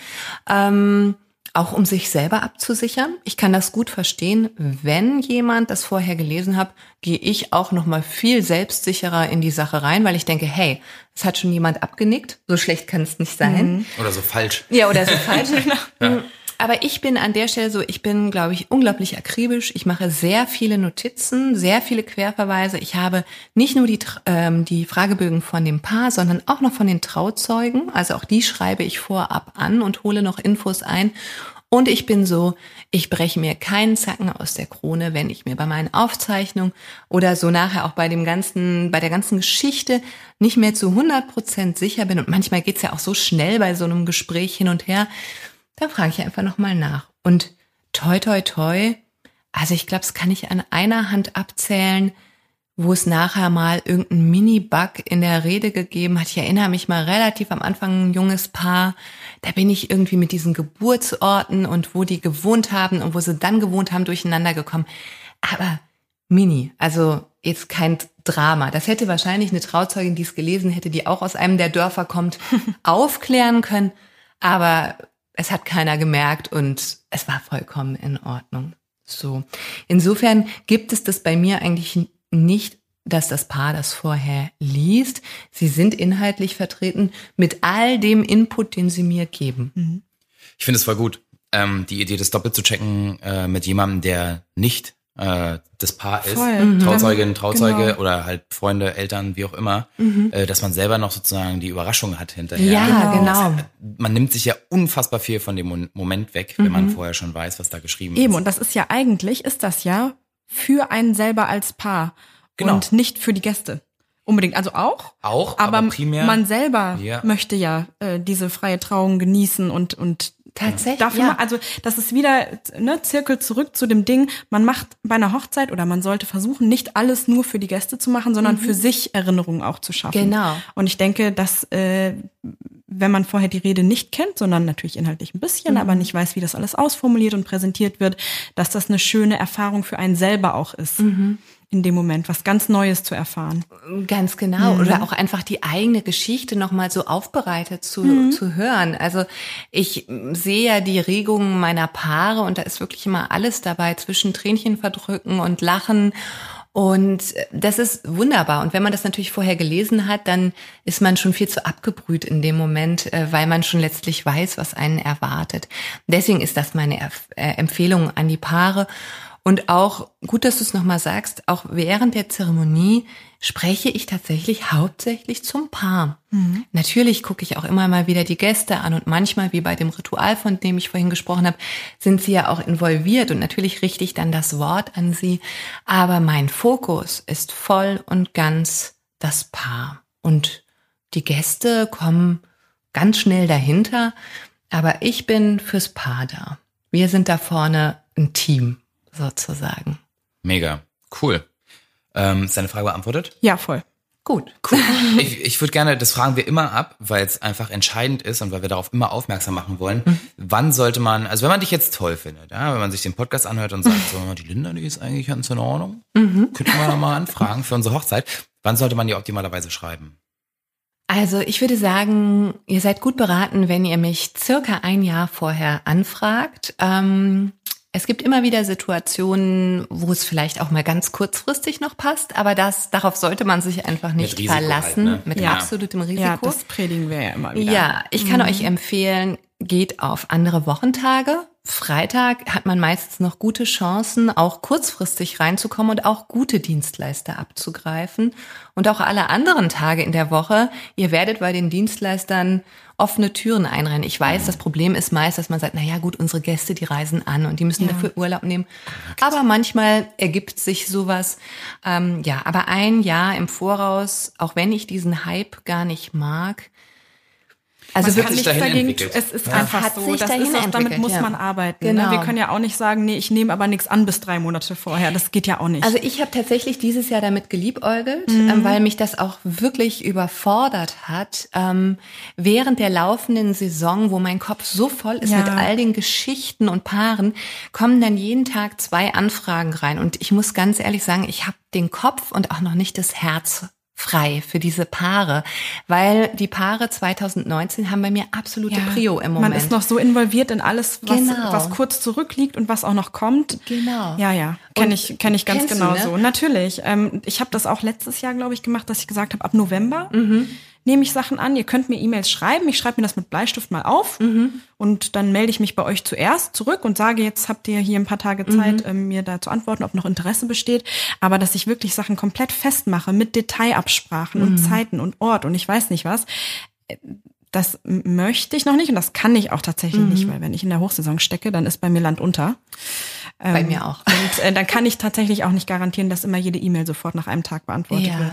Speaker 3: ähm, auch um sich selber abzusichern. Ich kann das gut verstehen. Wenn jemand das vorher gelesen hat, gehe ich auch noch mal viel selbstsicherer in die Sache rein, weil ich denke, hey, es hat schon jemand abgenickt. So schlecht kann es nicht sein.
Speaker 1: Mhm. Oder so falsch.
Speaker 3: Ja, oder so falsch. (laughs) ja. Aber ich bin an der Stelle so, ich bin, glaube ich, unglaublich akribisch. Ich mache sehr viele Notizen, sehr viele Querverweise. Ich habe nicht nur die, ähm, die Fragebögen von dem Paar, sondern auch noch von den Trauzeugen. Also auch die schreibe ich vorab an und hole noch Infos ein. Und ich bin so, ich breche mir keinen Zacken aus der Krone, wenn ich mir bei meinen Aufzeichnungen oder so nachher auch bei dem ganzen, bei der ganzen Geschichte nicht mehr zu 100 Prozent sicher bin. Und manchmal geht's ja auch so schnell bei so einem Gespräch hin und her da frage ich einfach nochmal nach. Und toi, toi, toi, also ich glaube, es kann ich an einer Hand abzählen, wo es nachher mal irgendeinen Mini-Bug in der Rede gegeben hat. Ich erinnere mich mal relativ am Anfang ein junges Paar. Da bin ich irgendwie mit diesen Geburtsorten und wo die gewohnt haben und wo sie dann gewohnt haben, durcheinander gekommen. Aber Mini, also jetzt kein Drama. Das hätte wahrscheinlich eine Trauzeugin, die es gelesen hätte, die auch aus einem der Dörfer kommt, (laughs) aufklären können. Aber es hat keiner gemerkt und es war vollkommen in Ordnung. So. Insofern gibt es das bei mir eigentlich nicht, dass das Paar das vorher liest. Sie sind inhaltlich vertreten mit all dem Input, den sie mir geben. Mhm.
Speaker 1: Ich finde es voll gut. Ähm, die Idee, das doppelt zu checken äh, mit jemandem, der nicht äh, das Paar ist,
Speaker 2: Voll. Mhm.
Speaker 1: Trauzeugin, Trauzeuge
Speaker 2: Genau.
Speaker 1: oder halt Freunde, Eltern, wie auch immer,
Speaker 3: Mhm.
Speaker 1: äh, dass man selber noch sozusagen die Überraschung hat hinterher.
Speaker 3: Ja, genau.
Speaker 1: Man nimmt sich ja unfassbar viel von dem Moment weg, wenn man vorher schon weiß, was da geschrieben
Speaker 2: Eben,
Speaker 1: ist.
Speaker 2: und das ist ja eigentlich, ist das ja für einen selber als Paar
Speaker 1: Genau.
Speaker 2: und nicht für die Gäste. Unbedingt, also auch.
Speaker 1: Auch,
Speaker 2: aber,
Speaker 1: aber primär-
Speaker 2: man selber
Speaker 1: Ja.
Speaker 2: möchte ja äh, diese freie Trauung genießen und und
Speaker 3: Tatsächlich,
Speaker 2: dafür,
Speaker 3: ja.
Speaker 2: also das ist wieder ne Zirkel zurück zu dem Ding. Man macht bei einer Hochzeit oder man sollte versuchen, nicht alles nur für die Gäste zu machen, sondern für sich Erinnerungen auch zu schaffen.
Speaker 3: Mhm. Genau.
Speaker 2: Und ich denke, dass äh, wenn man vorher die Rede nicht kennt, sondern natürlich inhaltlich ein bisschen,
Speaker 3: Mhm.
Speaker 2: aber nicht weiß, wie das alles ausformuliert und präsentiert wird, dass das eine schöne Erfahrung für einen selber auch ist.
Speaker 3: Mhm.
Speaker 2: In dem Moment, was ganz Neues zu erfahren.
Speaker 3: Ganz genau. Oder auch einfach die eigene Geschichte nochmal so aufbereitet zu, zu hören. Also ich mm, sehe ja die Regungen meiner Paare und da ist wirklich immer alles dabei zwischen Tränchen verdrücken und Lachen. Und äh, das ist wunderbar. Und wenn man das natürlich vorher gelesen hat, dann ist man schon viel zu abgebrüht in dem Moment, äh, weil man schon letztlich weiß, was einen erwartet. Deswegen ist das meine äh, Empfehlung an die Paare. Und auch gut, dass du es nochmal sagst, auch während der Zeremonie spreche ich tatsächlich hauptsächlich zum Paar. Natürlich gucke ich auch immer mal wieder die Gäste an und manchmal, wie bei dem Ritual, von dem ich vorhin gesprochen habe, sind sie ja auch involviert und natürlich richte ich dann das Wort an sie. Aber mein Fokus ist voll und ganz das Paar. Und die Gäste kommen ganz schnell dahinter, aber ich bin fürs Paar da. Wir sind da vorne ein Team sozusagen.
Speaker 1: Mega. Cool. Ähm, ist deine Frage beantwortet?
Speaker 2: Ja, voll.
Speaker 3: Gut. (laughs)
Speaker 1: Ich, ich würde gerne, das fragen wir immer ab, weil es einfach entscheidend ist und weil wir darauf immer aufmerksam machen wollen.
Speaker 2: Mhm.
Speaker 1: Wann sollte man, also wenn man dich jetzt toll findet, ja, wenn man sich den Podcast anhört und sagt, (laughs) so, die Linda, die ist eigentlich ganz in Ordnung,
Speaker 2: Mhm.
Speaker 1: könnten wir mal anfragen für unsere Hochzeit. Wann sollte man die optimalerweise schreiben?
Speaker 3: Also ich würde sagen, ihr seid gut beraten, wenn ihr mich circa ein Jahr vorher anfragt. Ähm, es gibt immer wieder Situationen, wo es vielleicht auch mal ganz kurzfristig noch passt, aber das, darauf sollte man sich einfach nicht
Speaker 1: Risiko halt,
Speaker 3: verlassen,
Speaker 1: ne?
Speaker 3: mit
Speaker 2: Ja.
Speaker 3: absolutem Risiko.
Speaker 2: Ja, das predigen wir ja immer wieder.
Speaker 3: Ja, ich kann euch empfehlen, geht auf andere Wochentage. Freitag hat man meistens noch gute Chancen, auch kurzfristig reinzukommen und auch gute Dienstleister abzugreifen. Und auch alle anderen Tage in der Woche, ihr werdet bei den Dienstleistern offene Türen einrennen. Ich weiß, das Problem ist meist, dass man sagt, na ja, gut, unsere Gäste, die reisen an und die müssen dafür Urlaub nehmen. Aber manchmal ergibt sich sowas. Ähm, ja, aber ein Jahr im Voraus, auch wenn ich diesen Hype gar nicht mag, also
Speaker 2: man
Speaker 1: wird
Speaker 2: kann
Speaker 1: sich
Speaker 2: nichts
Speaker 1: dahin
Speaker 2: dagegen,
Speaker 1: entwickelt.
Speaker 2: es ist
Speaker 1: Ja.
Speaker 2: einfach
Speaker 3: Hat
Speaker 2: so. Das ist auch, damit muss
Speaker 3: ja.
Speaker 2: man arbeiten.
Speaker 3: Genau.
Speaker 2: Ne? Wir können ja auch nicht sagen, nee, ich nehme aber nichts an bis drei Monate vorher. Das geht ja auch nicht.
Speaker 3: Also ich habe tatsächlich dieses Jahr damit geliebäugelt, ähm, weil mich das auch wirklich überfordert hat. Ähm, während der laufenden Saison, wo mein Kopf so voll ist
Speaker 2: Ja.
Speaker 3: mit all den Geschichten und Paaren, kommen dann jeden Tag zwei Anfragen rein. Und ich muss ganz ehrlich sagen, ich habe den Kopf und auch noch nicht das Herz frei für diese Paare, weil die Paare 2019 haben bei mir absolute Prio im Moment.
Speaker 2: Man ist noch so involviert in alles, was,
Speaker 3: Genau.
Speaker 2: was kurz zurückliegt und was auch noch kommt.
Speaker 3: Genau.
Speaker 2: Ja, ja, kenne ich, kenn ich ganz
Speaker 3: kennst du,
Speaker 2: genau
Speaker 3: ne?
Speaker 2: so. Natürlich. Ähm, ich habe das auch letztes Jahr, glaube ich, gemacht, dass ich gesagt habe, ab November
Speaker 3: Mhm.
Speaker 2: Nehme ich Sachen an. Ihr könnt mir E-Mails schreiben. Ich schreibe mir das mit Bleistift mal auf
Speaker 3: Mhm.
Speaker 2: und dann melde ich mich bei euch zuerst zurück und sage, jetzt habt ihr hier ein paar Tage
Speaker 3: Mhm.
Speaker 2: Zeit, ähm, mir da zu antworten, ob noch Interesse besteht. Aber dass ich wirklich Sachen komplett festmache mit Detailabsprachen
Speaker 3: Mhm.
Speaker 2: und Zeiten und Ort und ich weiß nicht was, das m- möchte ich noch nicht und das kann ich auch tatsächlich
Speaker 3: Mhm.
Speaker 2: nicht, weil wenn ich in der Hochsaison stecke, dann ist bei mir Land unter.
Speaker 3: bei
Speaker 2: Ähm,
Speaker 3: mir auch.
Speaker 2: Und äh, dann kann ich tatsächlich auch nicht garantieren, dass immer jede E-Mail sofort nach einem Tag beantwortet
Speaker 3: Ja.
Speaker 2: wird.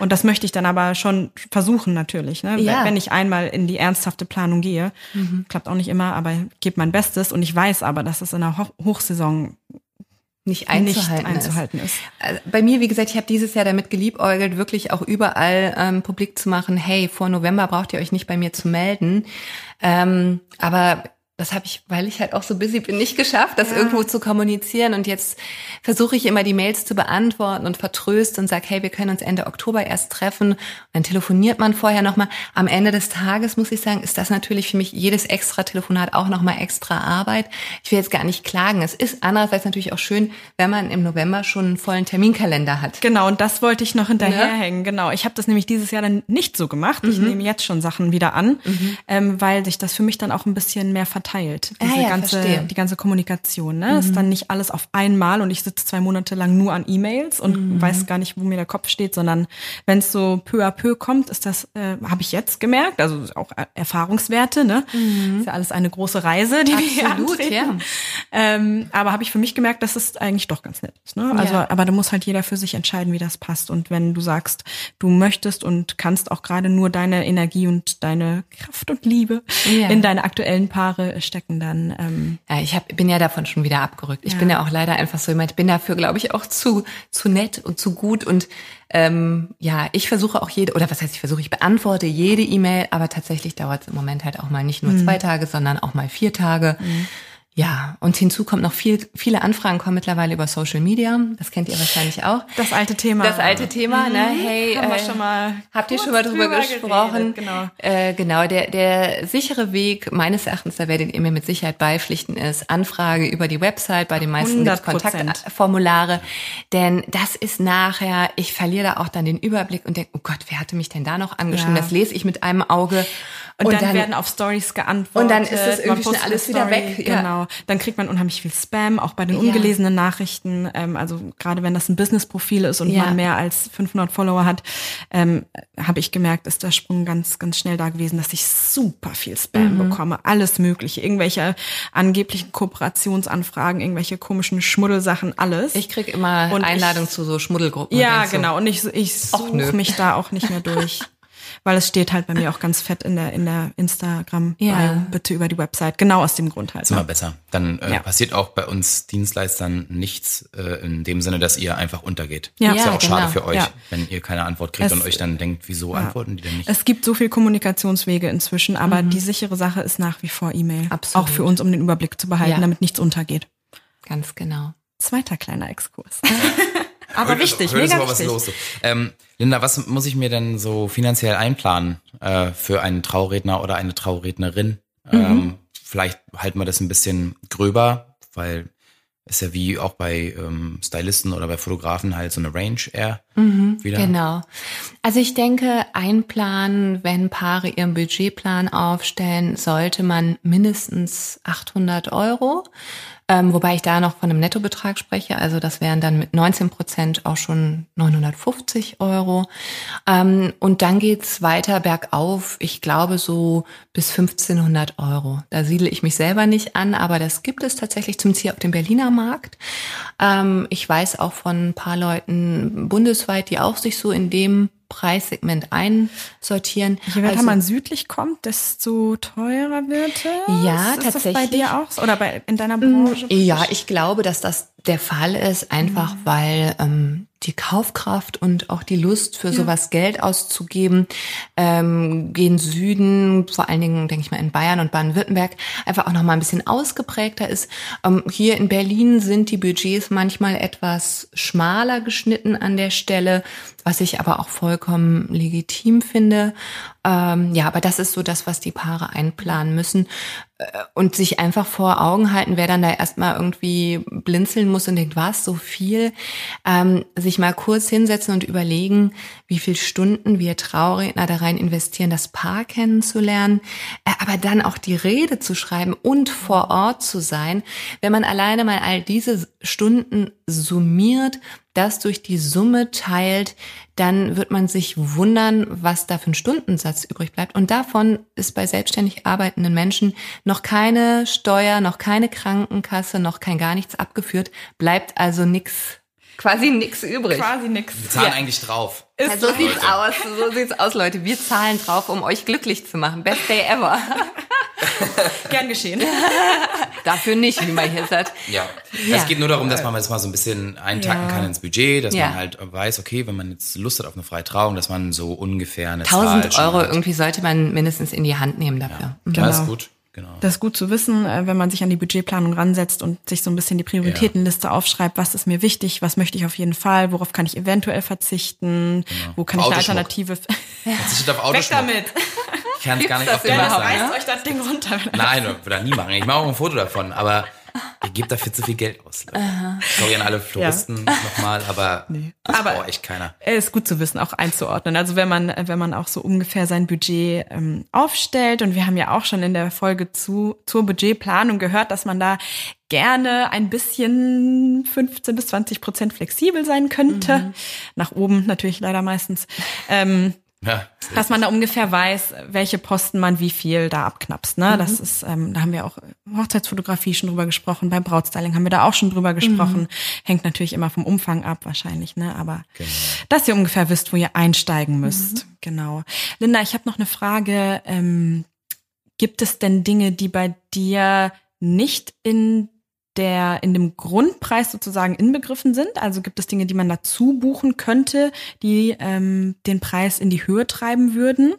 Speaker 2: Und das möchte ich dann aber schon versuchen natürlich. Ne?
Speaker 3: Ja. Mhm.
Speaker 2: Wenn ich einmal in die ernsthafte Planung gehe, klappt auch nicht immer, aber gebe mein Bestes und ich weiß aber, dass es in der Hoch Hochsaison
Speaker 3: Nicht einzuhalten,
Speaker 2: nicht einzuhalten ist.
Speaker 3: Also bei mir, wie gesagt, ich habe dieses Jahr damit geliebäugelt, wirklich auch überall ähm, publik zu machen, hey, vor November braucht ihr euch nicht bei mir zu melden. Ähm, aber das habe ich, weil ich halt auch so busy bin, nicht geschafft, das irgendwo zu kommunizieren. Und jetzt versuche ich immer die Mails zu beantworten und vertröst und sage, hey, wir können uns Ende Oktober erst treffen. Und dann telefoniert man vorher nochmal. Am Ende des Tages, muss ich sagen, ist das natürlich für mich jedes extra Telefonat auch nochmal extra Arbeit. Ich will jetzt gar nicht klagen. Es ist andererseits natürlich auch schön, wenn man im November schon einen vollen Terminkalender hat.
Speaker 2: Genau, und das wollte ich noch
Speaker 3: Ne?
Speaker 2: hinterherhängen. Genau, ich habe das nämlich dieses Jahr dann nicht so gemacht. Ich
Speaker 3: Mhm.
Speaker 2: nehme jetzt schon Sachen wieder an, ähm, weil sich das für mich dann auch ein bisschen mehr verteilt verteilt.
Speaker 3: Ah,
Speaker 2: Diese
Speaker 3: ja,
Speaker 2: ganze,
Speaker 3: verstehe.
Speaker 2: die ganze Kommunikation, ne? Ist dann nicht alles auf einmal und ich sitze zwei Monate lang nur an E-Mails und weiß gar nicht, wo mir der Kopf steht, sondern wenn es so peu à peu kommt, ist das, äh, habe ich jetzt gemerkt, also auch Erfahrungswerte, ne? Ist ja alles eine große Reise, die wir hier
Speaker 3: Absolut,
Speaker 2: antreten.
Speaker 3: ja.
Speaker 2: Ähm, aber habe ich für mich gemerkt, dass es eigentlich doch ganz nett ist. Ne? Also,
Speaker 3: Ja.
Speaker 2: aber da muss halt jeder für sich entscheiden, wie das passt. Und wenn du sagst, du möchtest und kannst auch gerade nur deine Energie und deine Kraft und Liebe
Speaker 3: Ja.
Speaker 2: in deine aktuellen Paare stecken, dann ähm,
Speaker 3: Ja, ich hab, bin ja davon schon wieder abgerückt. Ich bin ja auch leider einfach so jemand, ich bin dafür, glaube ich, auch zu, zu nett und zu gut. Und ähm, ja, ich versuche auch jede, oder was heißt ich versuche, ich beantworte jede E-Mail, aber tatsächlich dauert es im Moment halt auch mal nicht nur zwei Tage, sondern auch mal vier Tage. Ja, und hinzu kommt noch viel, viele Anfragen kommen mittlerweile über Social Media. Das kennt ihr wahrscheinlich auch.
Speaker 2: das alte Thema.
Speaker 3: Das alte Thema, ne? Hey,
Speaker 2: Haben wir
Speaker 3: äh,
Speaker 2: schon mal
Speaker 3: Habt ihr schon mal drüber,
Speaker 2: drüber
Speaker 3: gesprochen?
Speaker 2: geredet, genau.
Speaker 3: Äh, genau, der, der sichere Weg meines Erachtens, da werdet ihr mir mit Sicherheit beipflichten, ist Anfrage über die Website. Bei den meisten gibt
Speaker 2: 100%.
Speaker 3: Kontaktformulare. Denn das ist nachher, ich verliere da auch dann den Überblick und denke, oh Gott, wer hatte mich denn da noch angeschrieben?
Speaker 2: Ja.
Speaker 3: Das lese ich mit einem Auge.
Speaker 2: Und, dann, werden auf Stories geantwortet.
Speaker 3: Und dann ist das irgendwie
Speaker 2: postet
Speaker 3: alles wieder weg, ja.
Speaker 2: Genau. Dann kriegt man unheimlich viel Spam, auch bei den
Speaker 3: Ja.
Speaker 2: ungelesenen Nachrichten. Ähm, also gerade wenn das ein Business-Profil ist und
Speaker 3: Ja.
Speaker 2: man mehr als 500 Follower hat, ähm, habe ich gemerkt, ist der Sprung ganz, ganz schnell da gewesen, dass ich super viel Spam
Speaker 3: Mhm.
Speaker 2: bekomme. Alles Mögliche. Irgendwelche angeblichen Kooperationsanfragen, irgendwelche komischen Schmuddelsachen, alles.
Speaker 3: Ich krieg immer
Speaker 2: Und ich-
Speaker 3: Einladungen zu so Schmuddelgruppen.
Speaker 2: Ja,
Speaker 3: so,
Speaker 2: genau. Und ich, ich suche mich da auch nicht mehr (laughs) durch. Weil es steht halt bei mir auch ganz fett in der, in der Instagram-Bio,
Speaker 3: Ja.
Speaker 2: bitte über die Website. Genau aus dem Grund halt.
Speaker 1: Ist immer
Speaker 2: Ne?
Speaker 1: besser. Dann äh,
Speaker 2: Ja.
Speaker 1: passiert auch bei uns Dienstleistern nichts äh, in dem Sinne, dass ihr einfach untergeht.
Speaker 2: Ja.
Speaker 1: ist ja
Speaker 3: Ja,
Speaker 1: auch
Speaker 3: genau.
Speaker 1: schade für euch,
Speaker 2: Ja.
Speaker 1: wenn ihr keine Antwort kriegt
Speaker 2: Es-
Speaker 1: und euch dann denkt, wieso antworten die denn nicht?
Speaker 2: Es gibt so viel Kommunikationswege inzwischen, aber die sichere Sache ist nach wie vor E-Mail.
Speaker 3: Mhm. Absolut.
Speaker 2: Auch für uns, um den Überblick zu behalten,
Speaker 3: Ja.
Speaker 2: damit nichts untergeht.
Speaker 3: Ganz genau.
Speaker 2: Zweiter kleiner Exkurs. (laughs) aber
Speaker 1: Heute-
Speaker 2: wichtig,
Speaker 1: heute ist
Speaker 2: mega
Speaker 1: was
Speaker 2: wichtig.
Speaker 1: los. so. Ähm, Linda, was muss ich mir denn so finanziell einplanen äh, für einen Trauredner oder eine Traurednerin?
Speaker 2: Mhm.
Speaker 1: Ähm, vielleicht halten wir das ein bisschen gröber, weil ist ja wie auch bei ähm, Stylisten oder bei Fotografen halt so eine Range eher wieder.
Speaker 3: Genau. Also ich denke, einplanen, wenn Paare ihren Budgetplan aufstellen, sollte man mindestens 800 Euro. Ähm, wobei ich da noch von einem Nettobetrag spreche. Also das wären dann mit 19 Prozent auch schon 950 Euro. Ähm, und dann geht's weiter bergauf. Ich glaube so bis 1500 Euro. Da siedle ich mich selber nicht an, aber das gibt es tatsächlich zum Ziel auf dem Berliner Markt. Ähm, ich weiß auch von ein paar Leuten bundesweit, die auch sich so in dem Preissegment einsortieren.
Speaker 2: Je weiter
Speaker 3: Also-
Speaker 2: man südlich kommt, desto teurer wird es.
Speaker 3: Ja,
Speaker 2: ist Das bei
Speaker 3: tatsächlich.
Speaker 2: dir auch so? Oder bei, in deiner Branche?
Speaker 3: Ja, ich glaube, dass das der Fall ist, einfach weil ähm, die Kaufkraft und auch die Lust für sowas Geld auszugeben, ähm, gen Süden, vor allen Dingen, denke ich mal, in Bayern und Baden-Württemberg, einfach auch noch mal ein bisschen ausgeprägter ist. Ähm, hier in Berlin sind die Budgets manchmal etwas schmaler geschnitten an der Stelle, was ich aber auch vollkommen legitim finde. Ähm, ja, aber das ist so das, was die Paare einplanen müssen äh, und sich einfach vor Augen halten, wer dann da erstmal irgendwie blinzeln muss und denkt, was, so viel, ähm, sich mal kurz hinsetzen und überlegen, wie viel Stunden wir Trauredner da rein investieren, das Paar kennenzulernen, äh, aber dann auch die Rede zu schreiben und vor Ort zu sein. Wenn man alleine mal all diese Stunden summiert, das durch die Summe teilt, dann wird man sich wundern, was da für ein Stundensatz übrig bleibt. Und davon ist bei selbstständig arbeitenden Menschen noch keine Steuer, noch keine Krankenkasse, noch kein gar nichts abgeführt, bleibt also nix, quasi nix übrig.
Speaker 2: Quasi nix.
Speaker 1: Wir zahlen
Speaker 3: Ja.
Speaker 1: eigentlich drauf.
Speaker 3: Ja, so sieht's aus, so sieht's aus, Leute. Wir zahlen drauf, um euch glücklich zu machen. Best day ever. (laughs)
Speaker 2: Gern geschehen. (laughs)
Speaker 3: Dafür nicht, wie man hier sagt.
Speaker 1: Ja.
Speaker 3: Ja.
Speaker 1: Es geht nur darum, dass man das mal so ein bisschen eintacken
Speaker 2: Ja.
Speaker 1: kann ins Budget, dass
Speaker 3: Ja.
Speaker 1: man halt weiß, okay, wenn man jetzt Lust hat auf eine freie Trauung, dass man so ungefähr eine
Speaker 3: 1000
Speaker 1: Zahl
Speaker 3: Euro irgendwie sollte man mindestens in die Hand nehmen dafür.
Speaker 1: Ja,
Speaker 2: Genau.
Speaker 1: ist gut. Genau.
Speaker 2: Das ist gut zu wissen, äh, wenn man sich an die Budgetplanung ransetzt und sich so ein bisschen die Prioritätenliste aufschreibt, was ist mir wichtig, was möchte ich auf jeden Fall, worauf kann ich eventuell verzichten, wo kann ich eine. Alternative.
Speaker 1: Auf
Speaker 2: Weg damit!
Speaker 1: Ich kann es gar nicht
Speaker 3: das
Speaker 1: auf den.
Speaker 3: Ja.
Speaker 2: Reißt euch das Ding runter.
Speaker 1: Nein, würde ich nie machen. Ich mache auch ein Foto davon, aber (laughs) Ihr gebt dafür zu viel Geld aus. Sorry an alle Floristen ja. nochmal, aber nee. das aber braucht echt keiner.
Speaker 2: Ist gut zu wissen, auch einzuordnen. Also wenn man, wenn man auch so ungefähr sein Budget ähm, aufstellt und wir haben ja auch schon in der Folge zu, zur Budgetplanung gehört, dass man da gerne ein bisschen 15 bis 20 Prozent flexibel sein könnte. Mhm. Nach oben natürlich leider meistens. Ähm, ja, dass man da ungefähr weiß, welche Posten man wie viel da abknapst. Ne? Mhm. Das ist, ähm, da haben wir auch Hochzeitsfotografie schon drüber gesprochen, beim Brautstyling haben wir da auch schon drüber gesprochen. Mhm. Hängt natürlich immer vom Umfang ab wahrscheinlich, ne? Aber genau. dass ihr ungefähr wisst, wo ihr einsteigen müsst. Mhm. Genau. Linda, ich habe noch eine Frage. Ähm, gibt es denn Dinge, die bei dir nicht in der in dem Grundpreis sozusagen inbegriffen sind? Also gibt es Dinge, die man dazu buchen könnte, die ähm, den Preis in die Höhe treiben würden?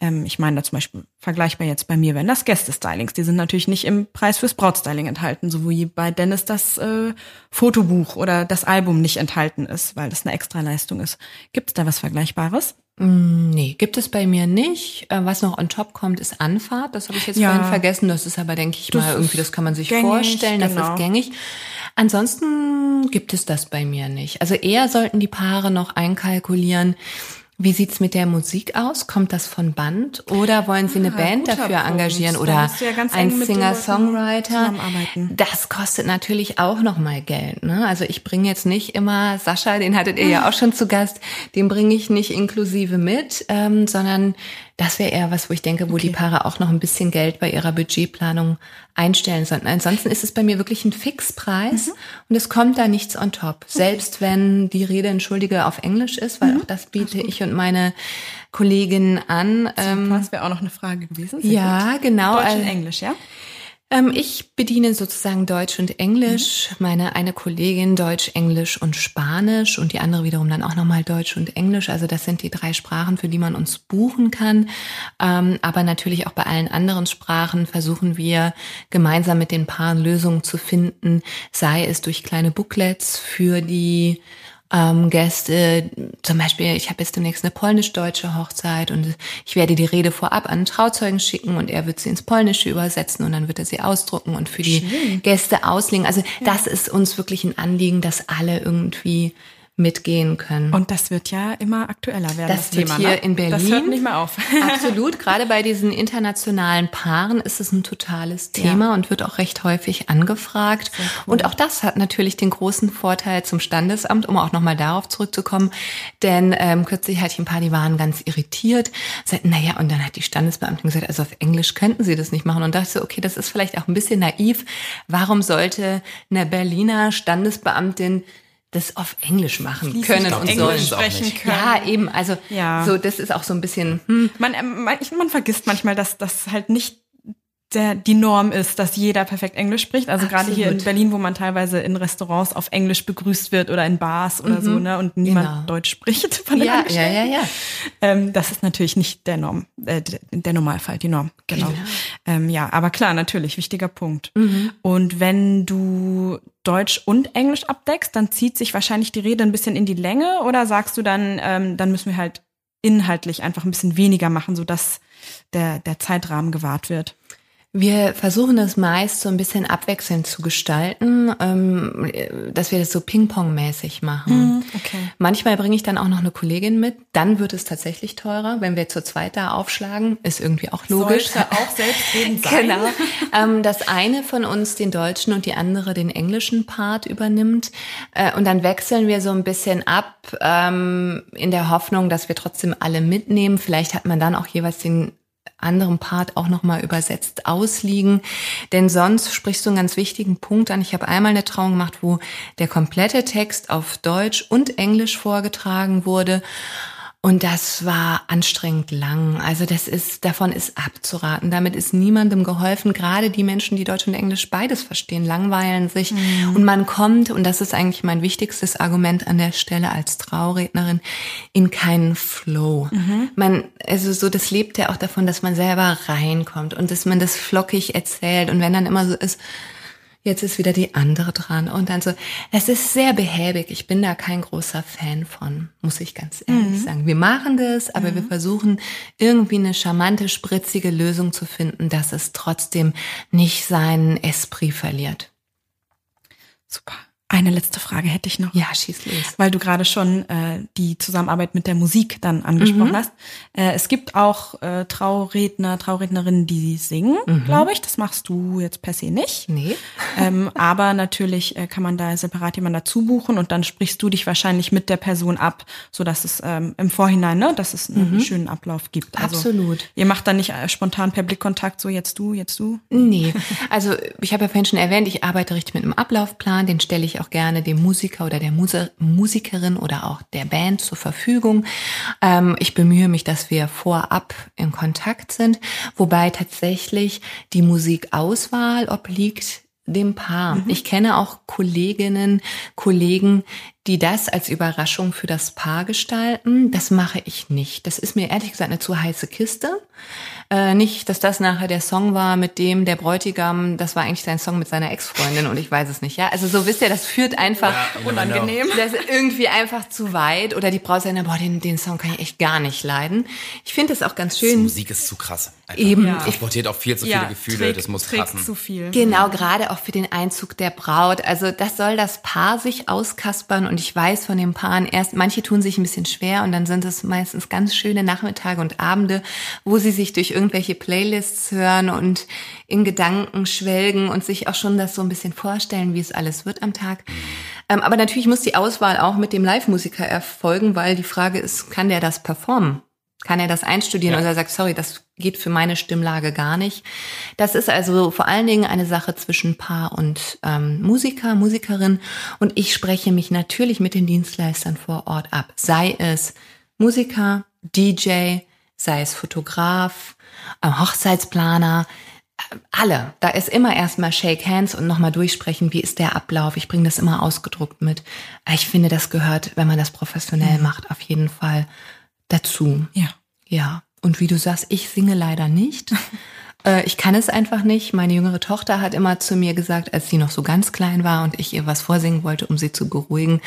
Speaker 2: Ähm, ich meine da zum Beispiel vergleichbar jetzt bei mir, wenn das Gäste-Stylings, die sind natürlich nicht im Preis fürs Brautstyling enthalten, so wie bei Dennis das äh, Fotobuch oder das Album nicht enthalten ist, weil das eine Extraleistung ist. Gibt es da was Vergleichbares?
Speaker 3: Mm, nee, gibt es bei mir nicht. Äh, was noch on top kommt, ist Anfahrt. Das habe ich jetzt ja. vorhin vergessen. Das ist aber, denke ich das mal, irgendwie, das kann man sich gängig, vorstellen. Das genau. ist gängig. Ansonsten gibt es das bei mir nicht. Also eher sollten die Paare noch einkalkulieren, wie sieht's mit der Musik aus? Kommt das von Band oder wollen Sie eine ah, Band dafür Punkt. engagieren oder ja ein Singer-Songwriter? Das kostet natürlich auch noch mal Geld. Ne? Also ich bringe jetzt nicht immer Sascha, den hattet ihr ja auch schon zu Gast, den bringe ich nicht inklusive mit, ähm, sondern das wäre eher was, wo ich denke, wo okay. die Paare auch noch ein bisschen Geld bei ihrer Budgetplanung einstellen sollten. Ansonsten ist es bei mir wirklich ein Fixpreis mhm. und es kommt da nichts on top. Okay. Selbst wenn die Rede, entschuldige, auf Englisch ist, weil mhm. auch das biete ich und meine Kolleginnen an.
Speaker 2: Ähm, das wäre auch noch eine Frage gewesen.
Speaker 3: Sehr ja, gut. genau.
Speaker 2: Deutsch und Englisch, ja?
Speaker 3: Ähm, ich bediene sozusagen Deutsch und Englisch. Mhm. Meine eine Kollegin Deutsch, Englisch und Spanisch und die andere wiederum dann auch nochmal Deutsch und Englisch. Also das sind die drei Sprachen, für die man uns buchen kann. Ähm, aber natürlich auch bei allen anderen Sprachen versuchen wir gemeinsam mit den Paaren Lösungen zu finden, sei es durch kleine Booklets für die ähm, Gäste. Zum Beispiel, ich habe jetzt demnächst eine polnisch-deutsche Hochzeit und ich werde die Rede vorab an einen Trauzeugen schicken und er wird sie ins Polnische übersetzen und dann wird er sie ausdrucken und für die Schön. Gäste auslegen. Also ja. das ist uns wirklich ein Anliegen, dass alle irgendwie mitgehen können.
Speaker 2: Und das wird ja immer aktueller werden.
Speaker 3: Das, das wird Thema, hier ne? in Berlin. Das
Speaker 2: hört nicht mehr auf. (laughs)
Speaker 3: absolut. Gerade bei diesen internationalen Paaren ist es ein totales Thema ja. und wird auch recht häufig angefragt. Cool. Und auch das hat natürlich den großen Vorteil zum Standesamt, um auch nochmal darauf zurückzukommen. Denn ähm, kürzlich hatte ich ein paar, die waren ganz irritiert. Sagten, naja, und dann hat die Standesbeamtin gesagt, also auf Englisch könnten sie das nicht machen. Und dachte so, okay, das ist vielleicht auch ein bisschen naiv. Warum sollte eine Berliner Standesbeamtin das auf Englisch machen können und
Speaker 2: Englisch sollen. Sprechen können.
Speaker 3: Ja, eben. Also ja. so, das ist auch so ein bisschen. Hm.
Speaker 2: Man, äh, man, man vergisst manchmal, dass das halt nicht der, die Norm ist, dass jeder perfekt Englisch spricht. Also Absolut. gerade hier in Berlin, wo man teilweise in Restaurants auf Englisch begrüßt wird oder in Bars oder mhm. so, ne, und niemand genau. Deutsch spricht (laughs) von
Speaker 3: den ja, ja, ja, ja.
Speaker 2: Ähm, das ist natürlich nicht der Norm, äh, der Normalfall, die Norm. Genau. genau. Ähm, ja, aber klar, natürlich, wichtiger Punkt. Mhm. Und wenn du Deutsch und Englisch abdeckst, dann zieht sich wahrscheinlich die Rede ein bisschen in die Länge oder sagst du dann, ähm, dann müssen wir halt inhaltlich einfach ein bisschen weniger machen, sodass der, der Zeitrahmen gewahrt wird?
Speaker 3: Wir versuchen das meist so ein bisschen abwechselnd zu gestalten, ähm, dass wir das so Ping-Pong-mäßig machen. Hm, okay. Manchmal bringe ich dann auch noch eine Kollegin mit, dann wird es tatsächlich teurer, wenn wir zu zweit da aufschlagen, ist irgendwie auch logisch.
Speaker 2: Sollte auch selbstredend (laughs) sein.
Speaker 3: genau. Ähm, dass eine von uns den deutschen und die andere den englischen Part übernimmt äh, und dann wechseln wir so ein bisschen ab ähm, in der Hoffnung, dass wir trotzdem alle mitnehmen. Vielleicht hat man dann auch jeweils den anderem Part auch nochmal übersetzt ausliegen. Denn sonst sprichst du einen ganz wichtigen Punkt an. Ich habe einmal eine Trauung gemacht, wo der komplette Text auf Deutsch und Englisch vorgetragen wurde. Und das war anstrengend lang. Also das ist, davon ist abzuraten. Damit ist niemandem geholfen. Gerade die Menschen, die Deutsch und Englisch beides verstehen, langweilen sich. Mhm. Und man kommt, und das ist eigentlich mein wichtigstes Argument an der Stelle als Traurednerin, in keinen Flow. Mhm. Man, also so, das lebt ja auch davon, dass man selber reinkommt und dass man das flockig erzählt. Und wenn dann immer so ist, jetzt ist wieder die andere dran und dann so. Es ist sehr behäbig. Ich bin da kein großer Fan von, muss ich ganz ehrlich mhm. sagen. Wir machen das, aber mhm. wir versuchen irgendwie eine charmante, spritzige Lösung zu finden, dass es trotzdem nicht seinen Esprit verliert.
Speaker 2: Super. Eine letzte Frage hätte ich noch.
Speaker 3: Ja, schieß los.
Speaker 2: Weil du gerade schon äh, die Zusammenarbeit mit der Musik dann angesprochen
Speaker 3: Mhm.
Speaker 2: hast. Äh, es gibt auch äh, Trauredner, Traurednerinnen, die singen,
Speaker 3: Mhm.
Speaker 2: glaube ich. Das machst du jetzt per se nicht.
Speaker 3: Nee. (laughs)
Speaker 2: ähm, aber natürlich äh, kann man da separat jemanden dazu buchen und dann sprichst du dich wahrscheinlich mit der Person ab, so dass es ähm, im Vorhinein, ne, dass es einen schönen Ablauf gibt. Also,
Speaker 3: Absolut.
Speaker 2: Ihr macht dann nicht äh, spontan per Blickkontakt so jetzt du, jetzt du.
Speaker 3: Nee, also ich habe ja vorhin schon erwähnt, ich arbeite richtig mit einem Ablaufplan, den stelle ich auch gerne dem Musiker oder der Muse Musikerin oder auch der Band zur Verfügung. Ähm, ich bemühe mich, dass wir vorab in Kontakt sind, wobei tatsächlich die Musikauswahl obliegt dem Paar. Ich kenne auch Kolleginnen, Kollegen, die das als Überraschung für das Paar gestalten. Das mache ich nicht. Das ist mir ehrlich gesagt eine zu heiße Kiste. Äh, nicht, dass das nachher der Song war, mit dem der Bräutigam, das war eigentlich sein Song mit seiner Ex-Freundin und ich weiß es nicht. Ja, also so wisst ihr, das führt einfach
Speaker 1: Ja,
Speaker 2: Unangenehm.
Speaker 3: das ist irgendwie einfach zu weit oder die Braut sagt, boah, den, den Song kann ich echt gar nicht leiden. Ich finde es auch ganz
Speaker 1: Die
Speaker 3: schön.
Speaker 1: Musik ist zu krass. Einfach.
Speaker 3: Eben.
Speaker 1: Ja. Transportiert auch viel zu viele Gefühle,
Speaker 2: trägt,
Speaker 1: das muss passen.
Speaker 2: zu viel.
Speaker 3: Genau, gerade auch für den Einzug der Braut. Also das soll das Paar sich auskaspern und ich weiß von den Paaren erst, manche tun sich ein bisschen schwer und dann sind es meistens ganz schöne Nachmittage und Abende, wo sie sich durch irgendwelche Playlists hören und in Gedanken schwelgen und sich auch schon das so ein bisschen vorstellen, wie es alles wird am Tag. Ähm, aber natürlich muss die Auswahl auch mit dem Live-Musiker erfolgen, weil die Frage ist, kann der das performen? Kann er das einstudieren
Speaker 1: Ja.
Speaker 3: oder sagt, sorry, das geht für meine Stimmlage gar nicht. Das ist also vor allen Dingen eine Sache zwischen Paar und ähm, Musiker, Musikerin. Und ich spreche mich natürlich mit den Dienstleistern vor Ort ab. Sei es Musiker, DJ, sei es Fotograf, Hochzeitsplaner, äh, alle. Da ist immer erstmal Shake Hands und nochmal durchsprechen, wie ist der Ablauf. Ich bringe das immer ausgedruckt mit. Ich finde, das gehört, wenn man das professionell macht, auf jeden Fall dazu.
Speaker 2: Ja.
Speaker 3: Ja, und wie du sagst, ich singe leider nicht. (laughs) Äh, Ich kann es einfach nicht. Meine jüngere Tochter hat immer zu mir gesagt, als sie noch so ganz klein war und ich ihr was vorsingen wollte, um sie zu beruhigen,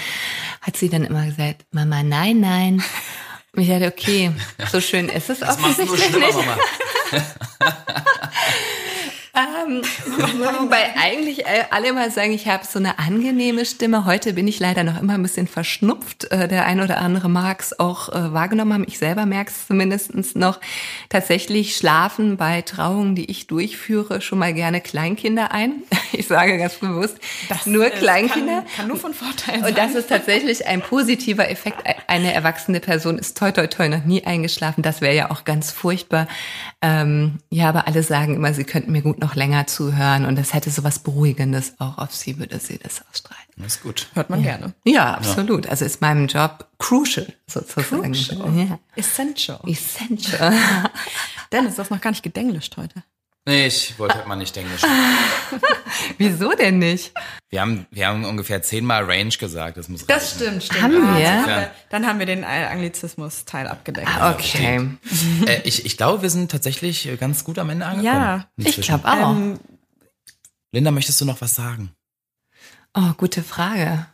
Speaker 3: hat sie dann immer gesagt, Mama, nein, nein. (laughs) Ich dachte, okay, so schön ist es
Speaker 1: Das
Speaker 3: offensichtlich nicht. (laughs) Ähm, wobei eigentlich alle immer sagen, ich habe so eine angenehme Stimme. Heute bin ich leider noch immer ein bisschen verschnupft. Äh, Der ein oder andere mag es auch äh, wahrgenommen haben. Ich selber merke es zumindest noch. Tatsächlich schlafen bei Trauungen, die ich durchführe, schon mal gerne Kleinkinder ein. (laughs) Ich sage ganz bewusst, nur
Speaker 2: äh,
Speaker 3: Kleinkinder.
Speaker 2: Kann, kann nur von Vorteil sein.
Speaker 3: Und das ist tatsächlich ein positiver Effekt. Eine erwachsene Person ist toi toi toi noch nie eingeschlafen. Das wäre ja auch ganz furchtbar. Ähm, ja, aber alle sagen immer, sie könnten mir gut noch länger zuhören und das hätte so was Beruhigendes auch auf sie, würde sie das ausstrahlen.
Speaker 1: Das ist gut.
Speaker 2: Hört man gerne.
Speaker 3: Ja, absolut. Also ist meinem Job crucial sozusagen.
Speaker 2: Crucial.
Speaker 3: Ja.
Speaker 2: Essential.
Speaker 3: Essential. (laughs)
Speaker 2: Dennis, du hast noch gar nicht gedenglischt heute.
Speaker 1: Nee, ich wollte halt mal nicht Englisch. (laughs)
Speaker 3: Wieso denn nicht?
Speaker 1: Wir haben, wir haben ungefähr zehnmal Range gesagt, das muss reichen.
Speaker 2: stimmt, stimmt.
Speaker 3: Haben wir?
Speaker 2: dann, haben wir dann haben wir den äh, Anglizismus-Teil abgedeckt.
Speaker 3: Ah, okay.
Speaker 1: Äh, ich, ich glaube, wir sind tatsächlich äh, ganz gut am Ende angekommen.
Speaker 2: Ja,
Speaker 3: Ich glaube auch.
Speaker 2: Ähm,
Speaker 1: Linda, möchtest du noch was sagen?
Speaker 3: Oh, gute Frage.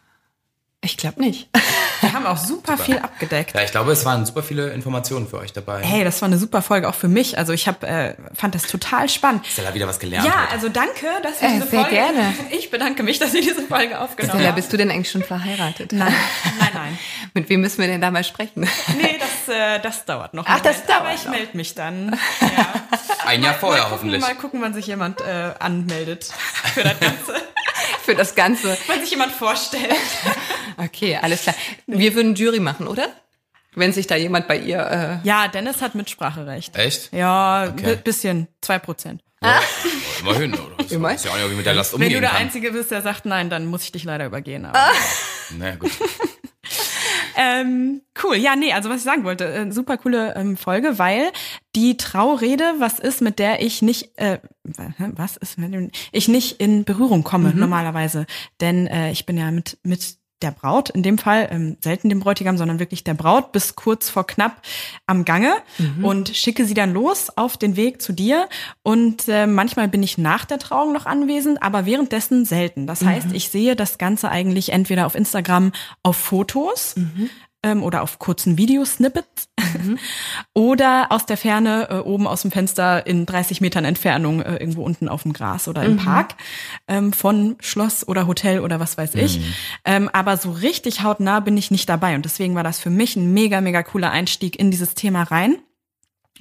Speaker 3: Ich glaube nicht. (laughs)
Speaker 2: wir haben auch super viel abgedeckt.
Speaker 1: Ja, ich glaube, es waren super viele Informationen für euch dabei.
Speaker 2: Hey, das war eine super Folge auch für mich. Also ich hab, äh, fand das total spannend.
Speaker 1: Stella wieder was gelernt.
Speaker 2: Ja,
Speaker 1: heute.
Speaker 2: also danke, dass ihr
Speaker 3: Äh,
Speaker 2: diese
Speaker 3: sehr
Speaker 2: Folge.
Speaker 3: gerne. (laughs)
Speaker 2: Ich bedanke mich, dass ihr diese Folge aufgenommen
Speaker 3: Stella,
Speaker 2: habt.
Speaker 3: bist du denn eigentlich schon verheiratet?
Speaker 2: Nein, nein, nein. (laughs)
Speaker 3: Mit wem müssen wir denn da mal sprechen?
Speaker 2: Nee, das, äh, das dauert noch.
Speaker 3: Ach, das
Speaker 2: Moment.
Speaker 3: dauert
Speaker 2: Aber ich melde mich dann. (laughs) Ja.
Speaker 1: Ein Jahr vorher
Speaker 2: mal gucken,
Speaker 1: hoffentlich.
Speaker 2: Mal gucken, wann sich jemand äh, anmeldet für das Ganze.
Speaker 3: Für das Ganze.
Speaker 2: wann sich jemand vorstellt. (laughs)
Speaker 3: Okay, alles klar. Wir würden Jury machen, oder? Wenn sich da jemand bei ihr. Äh
Speaker 2: Ja, Dennis hat Mitspracherecht.
Speaker 1: Echt?
Speaker 2: Ja,
Speaker 1: Okay.
Speaker 2: bi- bisschen, zwei Prozent.
Speaker 1: Ja, immerhin. Oder? Das
Speaker 3: Immerhin.
Speaker 1: ist ja auch nicht, wie mit der Last
Speaker 2: Wenn
Speaker 1: umgehen
Speaker 2: du der
Speaker 1: kann.
Speaker 2: Einzige bist, der sagt nein, dann muss ich dich leider übergehen. Aber.
Speaker 1: Na gut.
Speaker 2: Ähm, cool, ja, nee, also was ich sagen wollte, äh, super coole ähm, Folge, weil die Traurede, was ist, mit der ich nicht, äh, was ist, mit dem ich nicht in Berührung komme normalerweise, denn äh, ich bin ja mit mit der Braut, in dem Fall ähm, selten dem Bräutigam, sondern wirklich der Braut bis kurz vor knapp am Gange und schicke sie dann los auf den Weg zu dir. Und äh, manchmal bin ich nach der Trauung noch anwesend, aber währenddessen selten. Das heißt, ich sehe das Ganze eigentlich entweder auf Instagram auf Fotos ähm, oder auf kurzen Videosnippets mhm. (laughs) oder aus der Ferne äh, oben aus dem Fenster in 30 Metern Entfernung äh, irgendwo unten auf dem Gras oder im mhm. Park ähm, von Schloss oder Hotel oder was weiß ich. Mhm. Ähm, aber so richtig hautnah bin ich nicht dabei und deswegen war das für mich ein mega, mega cooler Einstieg in dieses Thema rein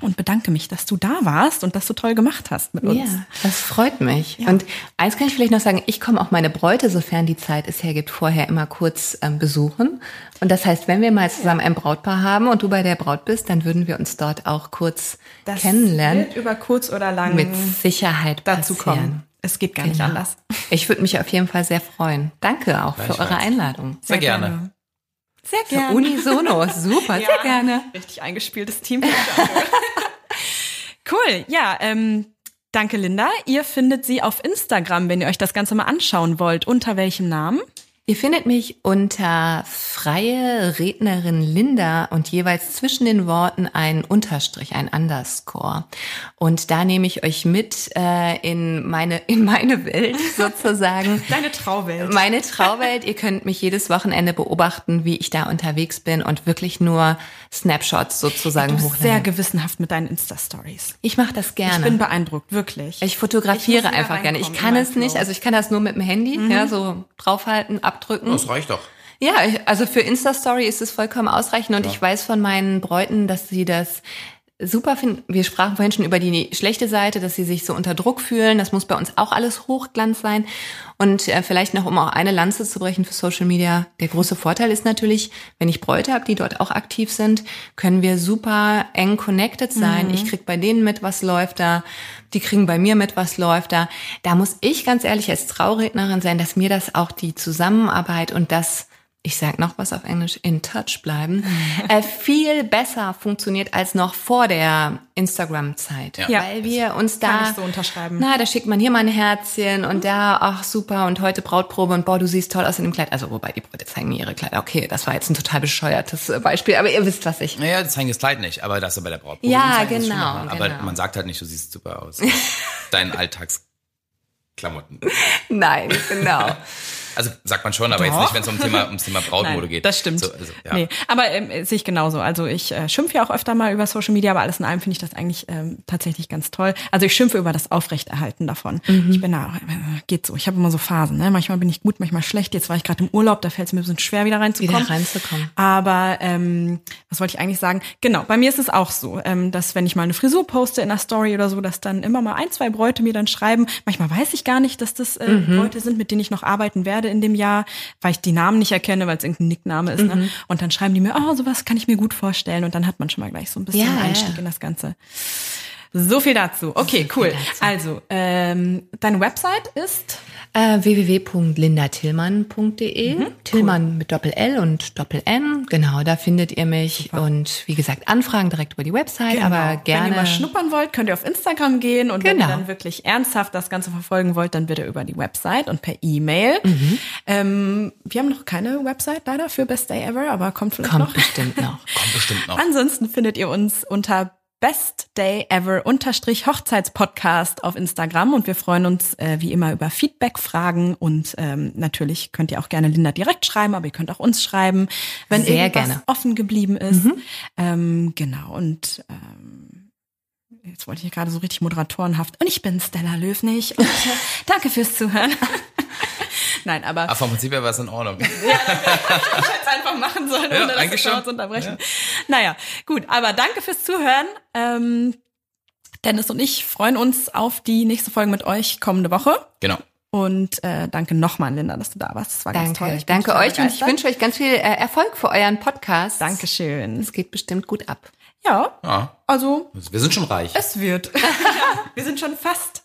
Speaker 2: und bedanke mich, dass du da warst und dass du toll gemacht hast mit uns. Ja,
Speaker 3: das freut mich. Ja. Und eins kann ich vielleicht noch sagen, ich komme auch meine Bräute, sofern die Zeit es hergibt, vorher immer kurz ähm, besuchen. Und das heißt, wenn wir mal zusammen ein Brautpaar haben und du bei der Braut bist, dann würden wir uns dort auch kurz das kennenlernen. Wird
Speaker 2: über kurz oder lang
Speaker 3: mit Sicherheit
Speaker 2: dazu passieren. kommen. Es geht gar genau. nicht anders.
Speaker 3: Ich würde mich auf jeden Fall sehr freuen. Danke auch für eure Einladung.
Speaker 1: Sehr, sehr gerne. gerne.
Speaker 3: Sehr gerne. Unisono, super, ja, sehr gerne.
Speaker 2: Richtig eingespieltes Team. (laughs) cool, ja, ähm, danke Linda. Ihr findet sie auf Instagram, wenn ihr euch das Ganze mal anschauen wollt. Unter welchem Namen?
Speaker 3: Ihr findet mich unter freie Rednerin Linda und jeweils zwischen den Worten ein Unterstrich, ein Underscore. Und da nehme ich euch mit äh, in meine in meine Welt (laughs) sozusagen.
Speaker 2: Deine Trauwelt.
Speaker 3: Meine Trauwelt. Ihr könnt mich jedes Wochenende beobachten, wie ich da unterwegs bin und wirklich nur Snapshots sozusagen
Speaker 2: du bist sehr gewissenhaft mit deinen Insta Stories.
Speaker 3: Ich mache das gerne.
Speaker 2: Ich bin beeindruckt, wirklich.
Speaker 3: Ich fotografiere ich einfach gerne. Ich kann es nicht, also ich kann das nur mit dem Handy, mhm. ja, so draufhalten, abdrücken.
Speaker 1: Das reicht doch.
Speaker 3: Ja, also für Insta-Story ist es vollkommen ausreichend und ja. ich weiß von meinen Bräuten, dass sie das super finden. Wir sprachen vorhin schon über die schlechte Seite, dass sie sich so unter Druck fühlen. Das muss bei uns auch alles Hochglanz sein. Und äh, vielleicht noch, um auch eine Lanze zu brechen für Social Media. Der große Vorteil ist natürlich, wenn ich Bräute habe, die dort auch aktiv sind, können wir super eng connected sein. Mhm. Ich krieg bei denen mit, was läuft da. Die kriegen bei mir mit, was läuft da. Da muss ich ganz ehrlich als Traurednerin sein, dass mir das auch die Zusammenarbeit und das ich sag noch was auf Englisch, in touch bleiben, (laughs) äh, viel besser funktioniert als noch vor der Instagram-Zeit. Ja. Weil wir uns da.
Speaker 2: Kann ich so unterschreiben.
Speaker 3: Na, da schickt man hier mal ein Herzchen und da, ach super, und heute Brautprobe und boah, du siehst toll aus in dem Kleid. Also, wobei die Bräute zeigen mir ihre Kleider. Okay, das war jetzt ein total bescheuertes äh, Beispiel, aber ihr wisst, was ich.
Speaker 1: Naja, die zeigen das Kleid nicht, aber das ist bei der Brautprobe.
Speaker 3: Ja, genau, Aber
Speaker 1: genau. man sagt halt nicht, du siehst super aus. (laughs) Dein Alltagsklamotten.
Speaker 3: Nein, genau. (laughs)
Speaker 1: Also sagt man schon, aber Doch. jetzt nicht, wenn es um Thema, (laughs) ums Thema Brautmode Nein, geht.
Speaker 2: Das stimmt. So, also, ja. Nee, aber ähm, sehe ich genauso. Also ich äh, schimpfe ja auch öfter mal über Social Media, aber alles in allem finde ich das eigentlich ähm, tatsächlich ganz toll. Also ich schimpfe über das Aufrechterhalten davon. Mhm. Ich bin da, äh, geht so. Ich habe immer so Phasen. Ne? Manchmal bin ich gut, manchmal schlecht. Jetzt war ich gerade im Urlaub, da fällt es mir ein bisschen schwer, wieder reinzukommen.
Speaker 3: Wieder reinzukommen.
Speaker 2: Aber ähm, was wollte ich eigentlich sagen? Genau, bei mir ist es auch so, ähm, dass wenn ich mal eine Frisur poste in einer Story oder so, dass dann immer mal ein, zwei Bräute mir dann schreiben. Manchmal weiß ich gar nicht, dass das äh, mhm. Bräute sind, mit denen ich noch arbeiten werde in dem Jahr weil ich die Namen nicht erkenne, weil es irgendein Nickname ist. Ne? Mhm. Ne? Und dann schreiben die mir, oh, sowas kann ich mir gut vorstellen. Und dann hat man schon mal gleich so ein bisschen ja, Einstieg ja. in das Ganze. So viel dazu. Okay, cool. Dazu. Also, ähm, deine Website ist?
Speaker 3: Äh, www.lindatillmann.de. Mhm, Tillmann cool. mit Doppel-L und Doppel-N. Genau, da findet ihr mich. Super. Und wie gesagt, Anfragen direkt über die Website, genau. aber gerne.
Speaker 2: Wenn ihr mal schnuppern wollt, könnt ihr auf Instagram gehen. Und genau. wenn ihr genau. dann wirklich ernsthaft das Ganze verfolgen wollt, dann bitte über die Website und per E-Mail. Mhm. Ähm, wir haben noch keine Website leider für Best Day Ever, aber kommt vielleicht
Speaker 3: kommt
Speaker 2: noch.
Speaker 3: Bestimmt noch.
Speaker 1: kommt bestimmt noch.
Speaker 2: Ansonsten findet ihr uns unter Best Day Ever unterstrich Hochzeitspodcast auf Instagram und wir freuen uns äh, wie immer über Feedback, Fragen und ähm, natürlich könnt ihr auch gerne Linda direkt schreiben, aber ihr könnt auch uns schreiben, wenn Sehr irgendwas gerne. offen geblieben ist. Mhm. Ähm, genau und ähm, jetzt wollte ich gerade so richtig moderatorenhaft und ich bin Stella Löwnig und äh, (laughs) danke fürs Zuhören. (laughs) Nein, aber.
Speaker 1: Aber vom Prinzip her war es in Ordnung. ja, (laughs)
Speaker 2: ich hätte es einfach machen sollen, ohne ja, das zu unterbrechen. Ja. Naja, gut, aber danke fürs Zuhören. Ähm, Dennis und ich freuen uns auf die nächste Folge mit euch kommende Woche.
Speaker 1: Genau.
Speaker 2: Und äh, danke nochmal, Linda, dass du da warst. Das war
Speaker 3: danke,
Speaker 2: ganz toll.
Speaker 3: Ich danke euch begeistert. und ich wünsche euch ganz viel äh, Erfolg für euren Podcast.
Speaker 2: Dankeschön.
Speaker 3: Es geht bestimmt gut ab.
Speaker 2: Ja. ja. Also.
Speaker 1: Wir sind schon reich.
Speaker 2: Es wird. ja, (laughs) wir sind schon fast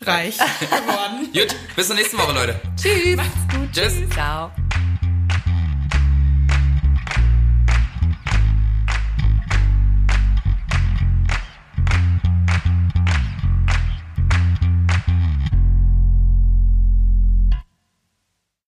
Speaker 2: reich (laughs) geworden.
Speaker 1: Gut, bis zur nächsten Woche, Leute.
Speaker 3: Tschüss.
Speaker 2: Macht's gut.
Speaker 1: Tschüss.
Speaker 3: Ciao.